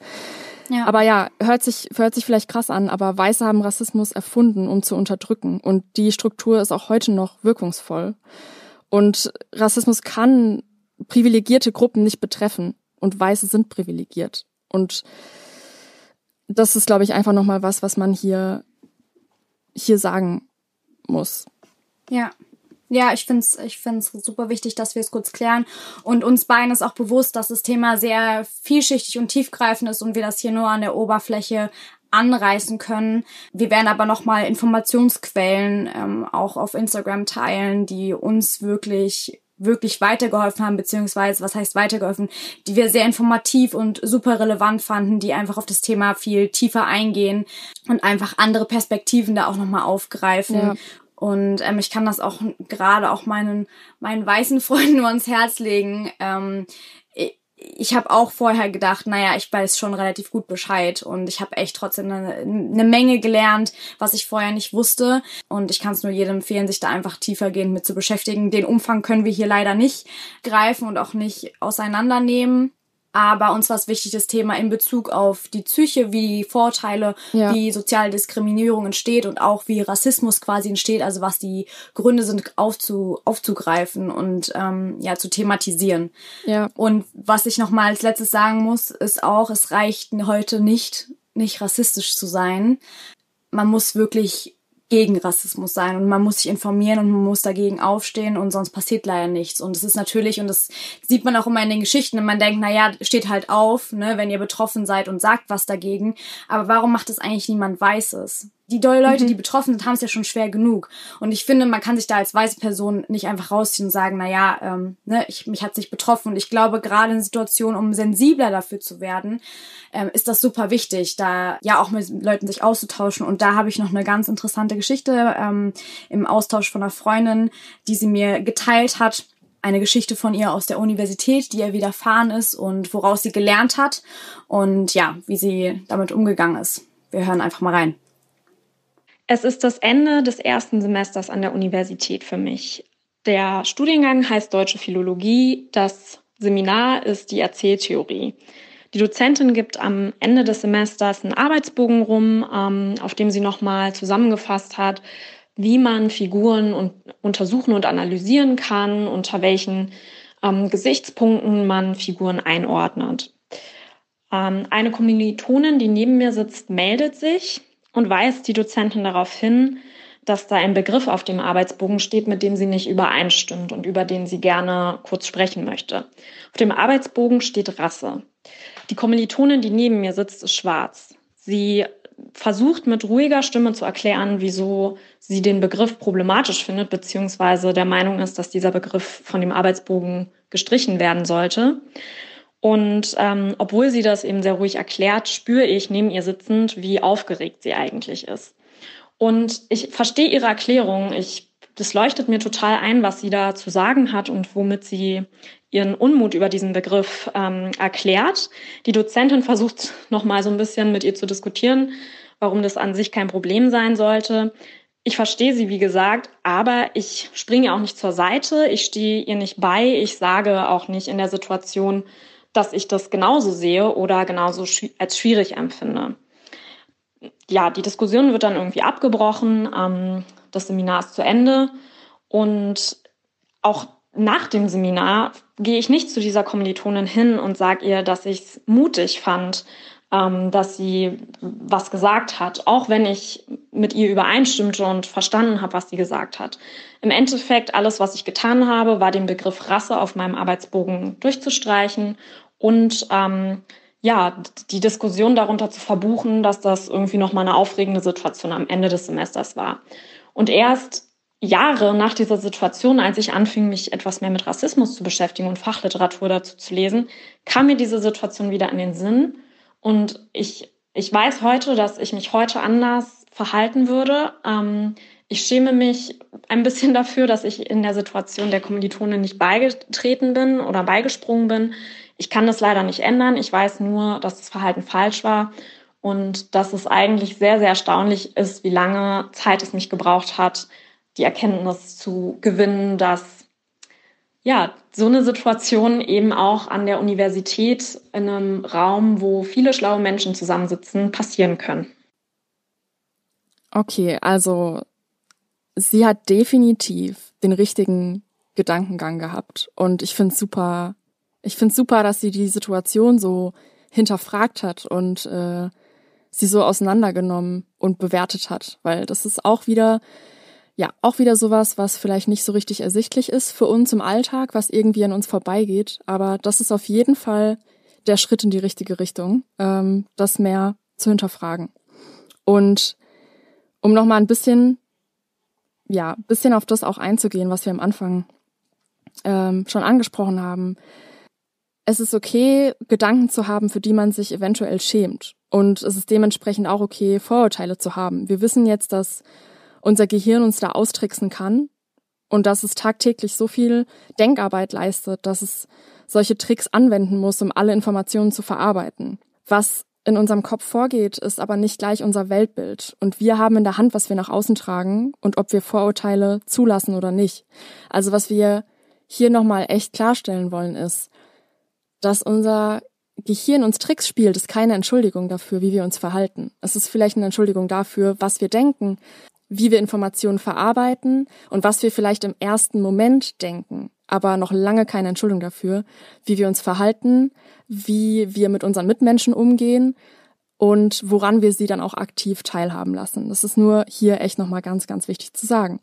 Ja. Aber ja, hört sich, hört sich vielleicht krass an, aber Weiße haben Rassismus erfunden, um zu unterdrücken. Und die Struktur ist auch heute noch wirkungsvoll. Und Rassismus kann privilegierte Gruppen nicht betreffen. Und Weiße sind privilegiert. Und das ist, glaube ich, einfach nochmal was, was man hier, hier sagen muss. Ja. Ja, ich finde es ich find's super wichtig, dass wir es kurz klären. Und uns beiden ist auch bewusst, dass das Thema sehr vielschichtig und tiefgreifend ist und wir das hier nur an der Oberfläche anreißen können. Wir werden aber nochmal Informationsquellen ähm, auch auf Instagram teilen, die uns wirklich wirklich weitergeholfen haben, beziehungsweise was heißt weitergeholfen, die wir sehr informativ und super relevant fanden, die einfach auf das Thema viel tiefer eingehen und einfach andere Perspektiven da auch nochmal aufgreifen. Ja. Und ähm, ich kann das auch gerade auch meinen, meinen weißen Freunden nur ans Herz legen. Ähm, ich habe auch vorher gedacht, naja, ich weiß schon relativ gut Bescheid und ich habe echt trotzdem eine, eine, Menge gelernt, was ich vorher nicht wusste. Und ich kann es nur jedem empfehlen, sich da einfach tiefergehend mit zu beschäftigen. Den Umfang können wir hier leider nicht greifen und auch nicht auseinandernehmen. Aber uns war es wichtig, das Thema in Bezug auf die Psyche, wie Vorteile, ja. wie soziale Diskriminierung entsteht und auch wie Rassismus quasi entsteht, also was die Gründe sind, aufzu, aufzugreifen und ähm, ja zu thematisieren. Ja. Und was ich nochmal als letztes sagen muss, ist auch, es reicht heute nicht, nicht rassistisch zu sein. Man muss wirklich gegen Rassismus sein und man muss sich informieren und man muss dagegen aufstehen und sonst passiert leider nichts. Und es ist natürlich, und das sieht man auch immer in den Geschichten, und man denkt, na ja, steht halt auf, ne, wenn ihr betroffen seid und sagt was dagegen. Aber warum macht es eigentlich niemand Weißes? Die Leute, mhm. die betroffen sind, haben es ja schon schwer genug. Und ich finde, man kann sich da als weiße Person nicht einfach rausziehen und sagen, na ja, ähm, ne, ich, mich hat's nicht betroffen. Und ich glaube, gerade in Situationen, um sensibler dafür zu werden, ähm, ist das super wichtig, da ja auch mit Leuten sich auszutauschen. Und da habe ich noch eine ganz interessante Geschichte ähm, im Austausch von einer Freundin, die sie mir geteilt hat eine Geschichte von ihr aus der Universität, die ihr widerfahren ist und woraus sie gelernt hat und ja, wie sie damit umgegangen ist. Wir hören einfach mal rein. Es ist das Ende des ersten Semesters an der Universität für mich. Der Studiengang heißt Deutsche Philologie. Das Seminar ist die Erzähltheorie. Die Dozentin gibt am Ende des Semesters einen Arbeitsbogen rum, ähm, auf dem sie nochmal zusammengefasst hat, wie man Figuren und untersuchen und analysieren kann, unter welchen ähm, Gesichtspunkten man Figuren einordnet. Ähm, eine Kommilitonin, die neben mir sitzt, meldet sich und weist die Dozentin darauf hin, dass da ein Begriff auf dem Arbeitsbogen steht, mit dem sie nicht übereinstimmt und über den sie gerne kurz sprechen möchte. Auf dem Arbeitsbogen steht Rasse. Die Kommilitonin, die neben mir sitzt, ist schwarz. Sie versucht mit ruhiger Stimme zu erklären, wieso sie den Begriff problematisch findet, beziehungsweise der Meinung ist, dass dieser Begriff von dem Arbeitsbogen gestrichen werden sollte. Und ähm, obwohl sie das eben sehr ruhig erklärt, spüre ich neben ihr sitzend, wie aufgeregt sie eigentlich ist. Und ich verstehe ihre Erklärung. Ich, das leuchtet mir total ein, was sie da zu sagen hat und womit sie ihren Unmut über diesen Begriff ähm, erklärt. Die Dozentin versucht nochmal so ein bisschen mit ihr zu diskutieren, warum das an sich kein Problem sein sollte. Ich verstehe sie, wie gesagt, aber ich springe auch nicht zur Seite, ich stehe ihr nicht bei, ich sage auch nicht in der Situation, dass ich das genauso sehe oder genauso als schwierig empfinde. Ja, die Diskussion wird dann irgendwie abgebrochen, ähm, das Seminar ist zu Ende und auch nach dem Seminar gehe ich nicht zu dieser Kommilitonin hin und sage ihr, dass ich es mutig fand, ähm, dass sie was gesagt hat, auch wenn ich mit ihr übereinstimmte und verstanden habe, was sie gesagt hat. Im Endeffekt, alles, was ich getan habe, war den Begriff Rasse auf meinem Arbeitsbogen durchzustreichen und ähm, ja, die Diskussion darunter zu verbuchen, dass das irgendwie nochmal eine aufregende Situation am Ende des Semesters war. Und erst Jahre nach dieser Situation, als ich anfing, mich etwas mehr mit Rassismus zu beschäftigen und Fachliteratur dazu zu lesen, kam mir diese Situation wieder in den Sinn. Und ich, ich weiß heute, dass ich mich heute anders verhalten würde. Ähm, ich schäme mich ein bisschen dafür, dass ich in der Situation der Kommilitone nicht beigetreten bin oder beigesprungen bin. Ich kann das leider nicht ändern. Ich weiß nur, dass das Verhalten falsch war und dass es eigentlich sehr, sehr erstaunlich ist, wie lange Zeit es mich gebraucht hat, die Erkenntnis zu gewinnen, dass ja, so eine Situation eben auch an der Universität in einem Raum, wo viele schlaue Menschen zusammensitzen, passieren können. Okay, also sie hat definitiv den richtigen Gedankengang gehabt und ich finde es super ich finde super, dass sie die Situation so hinterfragt hat und äh, sie so auseinandergenommen und bewertet hat, weil das ist auch wieder ja, auch wieder sowas, was vielleicht nicht so richtig ersichtlich ist für uns im Alltag, was irgendwie an uns vorbeigeht. Aber das ist auf jeden Fall der Schritt in die richtige Richtung, ähm, das mehr zu hinterfragen. Und um nochmal ein bisschen, ja, bisschen auf das auch einzugehen, was wir am Anfang ähm, schon angesprochen haben. Es ist okay, Gedanken zu haben, für die man sich eventuell schämt. Und es ist dementsprechend auch okay, Vorurteile zu haben. Wir wissen jetzt, dass unser Gehirn uns da austricksen kann und dass es tagtäglich so viel Denkarbeit leistet, dass es solche Tricks anwenden muss, um alle Informationen zu verarbeiten. Was in unserem Kopf vorgeht, ist aber nicht gleich unser Weltbild. Und wir haben in der Hand, was wir nach außen tragen und ob wir Vorurteile zulassen oder nicht. Also was wir hier nochmal echt klarstellen wollen, ist, dass unser Gehirn uns Tricks spielt, ist keine Entschuldigung dafür, wie wir uns verhalten. Es ist vielleicht eine Entschuldigung dafür, was wir denken, wie wir Informationen verarbeiten und was wir vielleicht im ersten Moment denken, aber noch lange keine Entschuldigung dafür, wie wir uns verhalten, wie wir mit unseren Mitmenschen umgehen und woran wir sie dann auch aktiv teilhaben lassen. Das ist nur hier echt nochmal ganz, ganz wichtig zu sagen.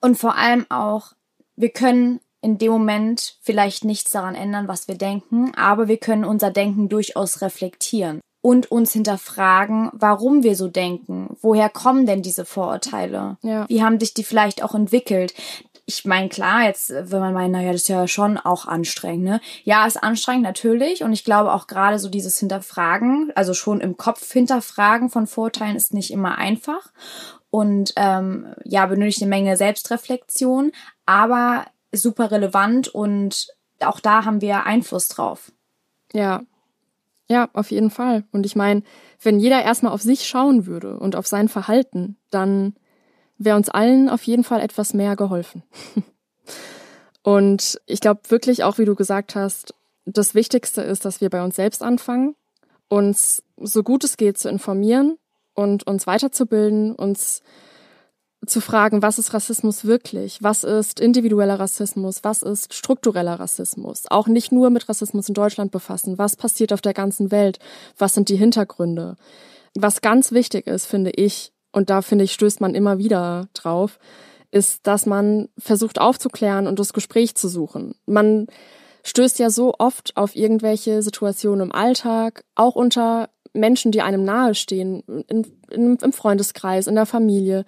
Und vor allem auch, wir können in dem Moment vielleicht nichts daran ändern, was wir denken, aber wir können unser Denken durchaus reflektieren und uns hinterfragen, warum wir so denken. Woher kommen denn diese Vorurteile? Ja. Wie haben sich die vielleicht auch entwickelt? Ich meine, klar, jetzt, wenn man meint, naja, das ist ja schon auch anstrengend, ne? Ja, ist anstrengend natürlich. Und ich glaube auch gerade so dieses Hinterfragen, also schon im Kopf hinterfragen von Vorurteilen ist nicht immer einfach. Und ähm, ja, benötigt eine Menge Selbstreflexion. Aber super relevant und auch da haben wir Einfluss drauf. Ja. Ja, auf jeden Fall. Und ich meine, wenn jeder erstmal auf sich schauen würde und auf sein Verhalten, dann wäre uns allen auf jeden Fall etwas mehr geholfen. und ich glaube wirklich auch, wie du gesagt hast, das Wichtigste ist, dass wir bei uns selbst anfangen, uns so gut es geht zu informieren und uns weiterzubilden, uns zu fragen, was ist Rassismus wirklich? Was ist individueller Rassismus? Was ist struktureller Rassismus? Auch nicht nur mit Rassismus in Deutschland befassen. Was passiert auf der ganzen Welt? Was sind die Hintergründe? Was ganz wichtig ist, finde ich, und da finde ich, stößt man immer wieder drauf, ist, dass man versucht aufzuklären und das Gespräch zu suchen. Man stößt ja so oft auf irgendwelche Situationen im Alltag, auch unter Menschen, die einem nahestehen, in, in, im Freundeskreis, in der Familie,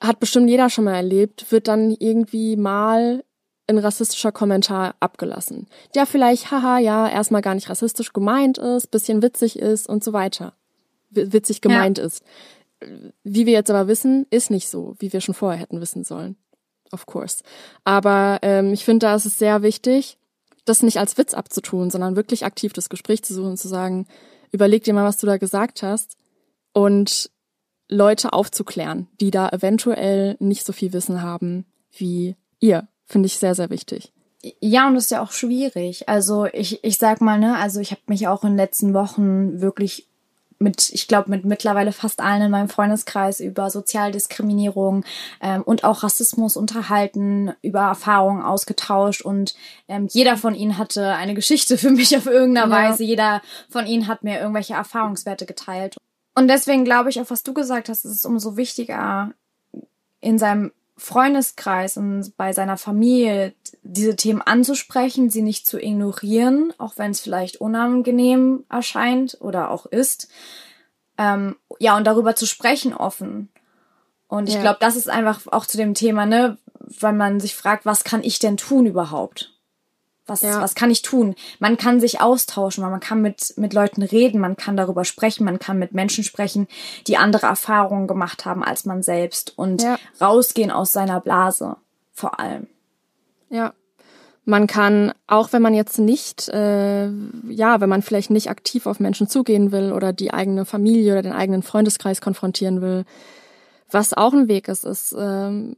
hat bestimmt jeder schon mal erlebt, wird dann irgendwie mal ein rassistischer Kommentar abgelassen. Der vielleicht, haha, ja, erstmal gar nicht rassistisch gemeint ist, bisschen witzig ist und so weiter. witzig gemeint ja. ist. Wie wir jetzt aber wissen, ist nicht so, wie wir schon vorher hätten wissen sollen. Of course. Aber ähm, ich finde, da ist es sehr wichtig, das nicht als Witz abzutun, sondern wirklich aktiv das Gespräch zu suchen und zu sagen, überleg dir mal, was du da gesagt hast und Leute aufzuklären, die da eventuell nicht so viel Wissen haben wie ihr. Finde ich sehr, sehr wichtig. Ja, und das ist ja auch schwierig. Also ich, ich sag mal, ne, also ich habe mich auch in den letzten Wochen wirklich mit, ich glaube, mit mittlerweile fast allen in meinem Freundeskreis über Sozialdiskriminierung ähm, und auch Rassismus unterhalten, über Erfahrungen ausgetauscht und ähm, jeder von ihnen hatte eine Geschichte für mich auf irgendeiner ja. Weise. Jeder von ihnen hat mir irgendwelche Erfahrungswerte geteilt. Und deswegen glaube ich auch, was du gesagt hast, ist es umso wichtiger, in seinem Freundeskreis und bei seiner Familie diese Themen anzusprechen, sie nicht zu ignorieren, auch wenn es vielleicht unangenehm erscheint oder auch ist. Ähm, ja, und darüber zu sprechen offen. Und ich ja. glaube, das ist einfach auch zu dem Thema, ne, weil man sich fragt, was kann ich denn tun überhaupt? Was, ja. was kann ich tun? Man kann sich austauschen, man kann mit, mit Leuten reden, man kann darüber sprechen, man kann mit Menschen sprechen, die andere Erfahrungen gemacht haben als man selbst und ja. rausgehen aus seiner Blase vor allem. Ja. Man kann, auch wenn man jetzt nicht, äh, ja, wenn man vielleicht nicht aktiv auf Menschen zugehen will oder die eigene Familie oder den eigenen Freundeskreis konfrontieren will, was auch ein Weg ist, ist äh,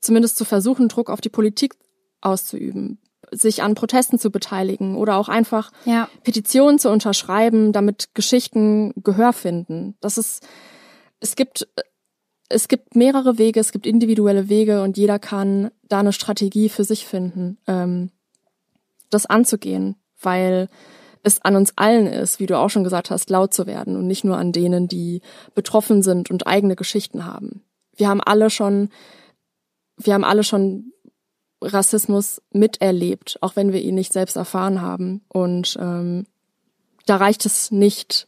zumindest zu versuchen, Druck auf die Politik auszuüben sich an Protesten zu beteiligen oder auch einfach ja. Petitionen zu unterschreiben, damit Geschichten Gehör finden. Das ist, es gibt, es gibt mehrere Wege, es gibt individuelle Wege und jeder kann da eine Strategie für sich finden, ähm, das anzugehen, weil es an uns allen ist, wie du auch schon gesagt hast, laut zu werden und nicht nur an denen, die betroffen sind und eigene Geschichten haben. Wir haben alle schon, wir haben alle schon Rassismus miterlebt, auch wenn wir ihn nicht selbst erfahren haben. Und ähm, da reicht es nicht,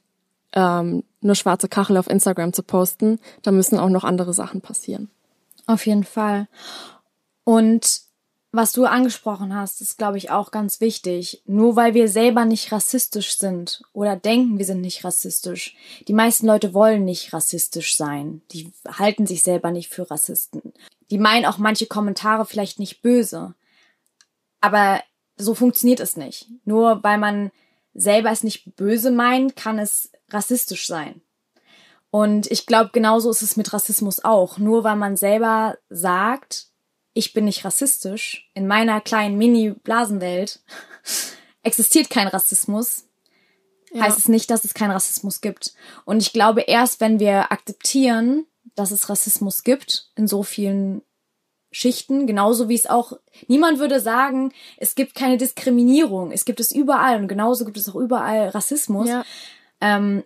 ähm, eine schwarze Kachel auf Instagram zu posten. Da müssen auch noch andere Sachen passieren. Auf jeden Fall. Und was du angesprochen hast, ist, glaube ich, auch ganz wichtig. Nur weil wir selber nicht rassistisch sind oder denken, wir sind nicht rassistisch. Die meisten Leute wollen nicht rassistisch sein. Die halten sich selber nicht für Rassisten. Die meinen auch manche Kommentare vielleicht nicht böse. Aber so funktioniert es nicht. Nur weil man selber es nicht böse meint, kann es rassistisch sein. Und ich glaube, genauso ist es mit Rassismus auch. Nur weil man selber sagt, ich bin nicht rassistisch, in meiner kleinen Mini-Blasenwelt existiert kein Rassismus, ja. heißt es nicht, dass es keinen Rassismus gibt. Und ich glaube, erst wenn wir akzeptieren, dass es Rassismus gibt in so vielen Schichten, genauso wie es auch, niemand würde sagen, es gibt keine Diskriminierung, es gibt es überall und genauso gibt es auch überall Rassismus. Ja. Ähm,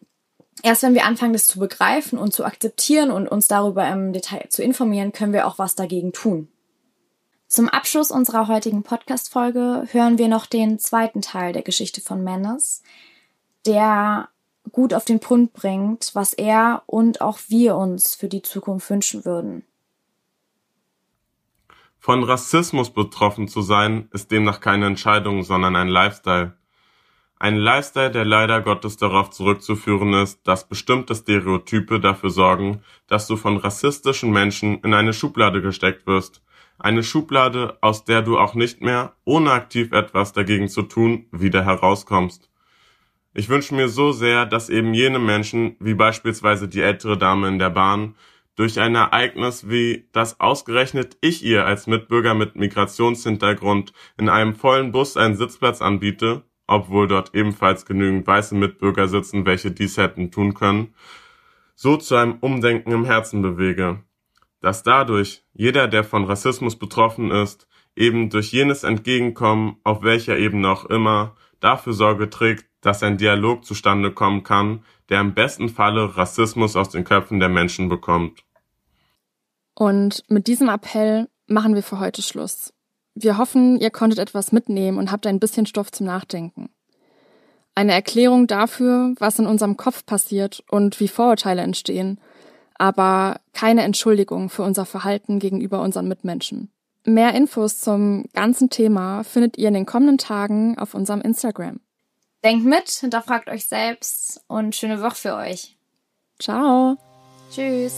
erst wenn wir anfangen, das zu begreifen und zu akzeptieren und uns darüber im Detail zu informieren, können wir auch was dagegen tun. Zum Abschluss unserer heutigen Podcast-Folge hören wir noch den zweiten Teil der Geschichte von Menes, der gut auf den Punkt bringt, was er und auch wir uns für die Zukunft wünschen würden. Von Rassismus betroffen zu sein, ist demnach keine Entscheidung, sondern ein Lifestyle. Ein Lifestyle, der leider Gottes darauf zurückzuführen ist, dass bestimmte Stereotype dafür sorgen, dass du von rassistischen Menschen in eine Schublade gesteckt wirst. Eine Schublade, aus der du auch nicht mehr, ohne aktiv etwas dagegen zu tun, wieder herauskommst. Ich wünsche mir so sehr, dass eben jene Menschen, wie beispielsweise die ältere Dame in der Bahn, durch ein Ereignis wie das ausgerechnet ich ihr als Mitbürger mit Migrationshintergrund in einem vollen Bus einen Sitzplatz anbiete, obwohl dort ebenfalls genügend weiße Mitbürger sitzen, welche dies hätten tun können, so zu einem Umdenken im Herzen bewege, dass dadurch jeder, der von Rassismus betroffen ist, eben durch jenes Entgegenkommen, auf welcher Ebene auch immer, dafür Sorge trägt, dass ein Dialog zustande kommen kann, der im besten Falle Rassismus aus den Köpfen der Menschen bekommt. Und mit diesem Appell machen wir für heute Schluss. Wir hoffen, ihr konntet etwas mitnehmen und habt ein bisschen Stoff zum Nachdenken. Eine Erklärung dafür, was in unserem Kopf passiert und wie Vorurteile entstehen, aber keine Entschuldigung für unser Verhalten gegenüber unseren Mitmenschen. Mehr Infos zum ganzen Thema findet ihr in den kommenden Tagen auf unserem Instagram. Denkt mit, hinterfragt euch selbst und schöne Woche für euch. Ciao. Tschüss.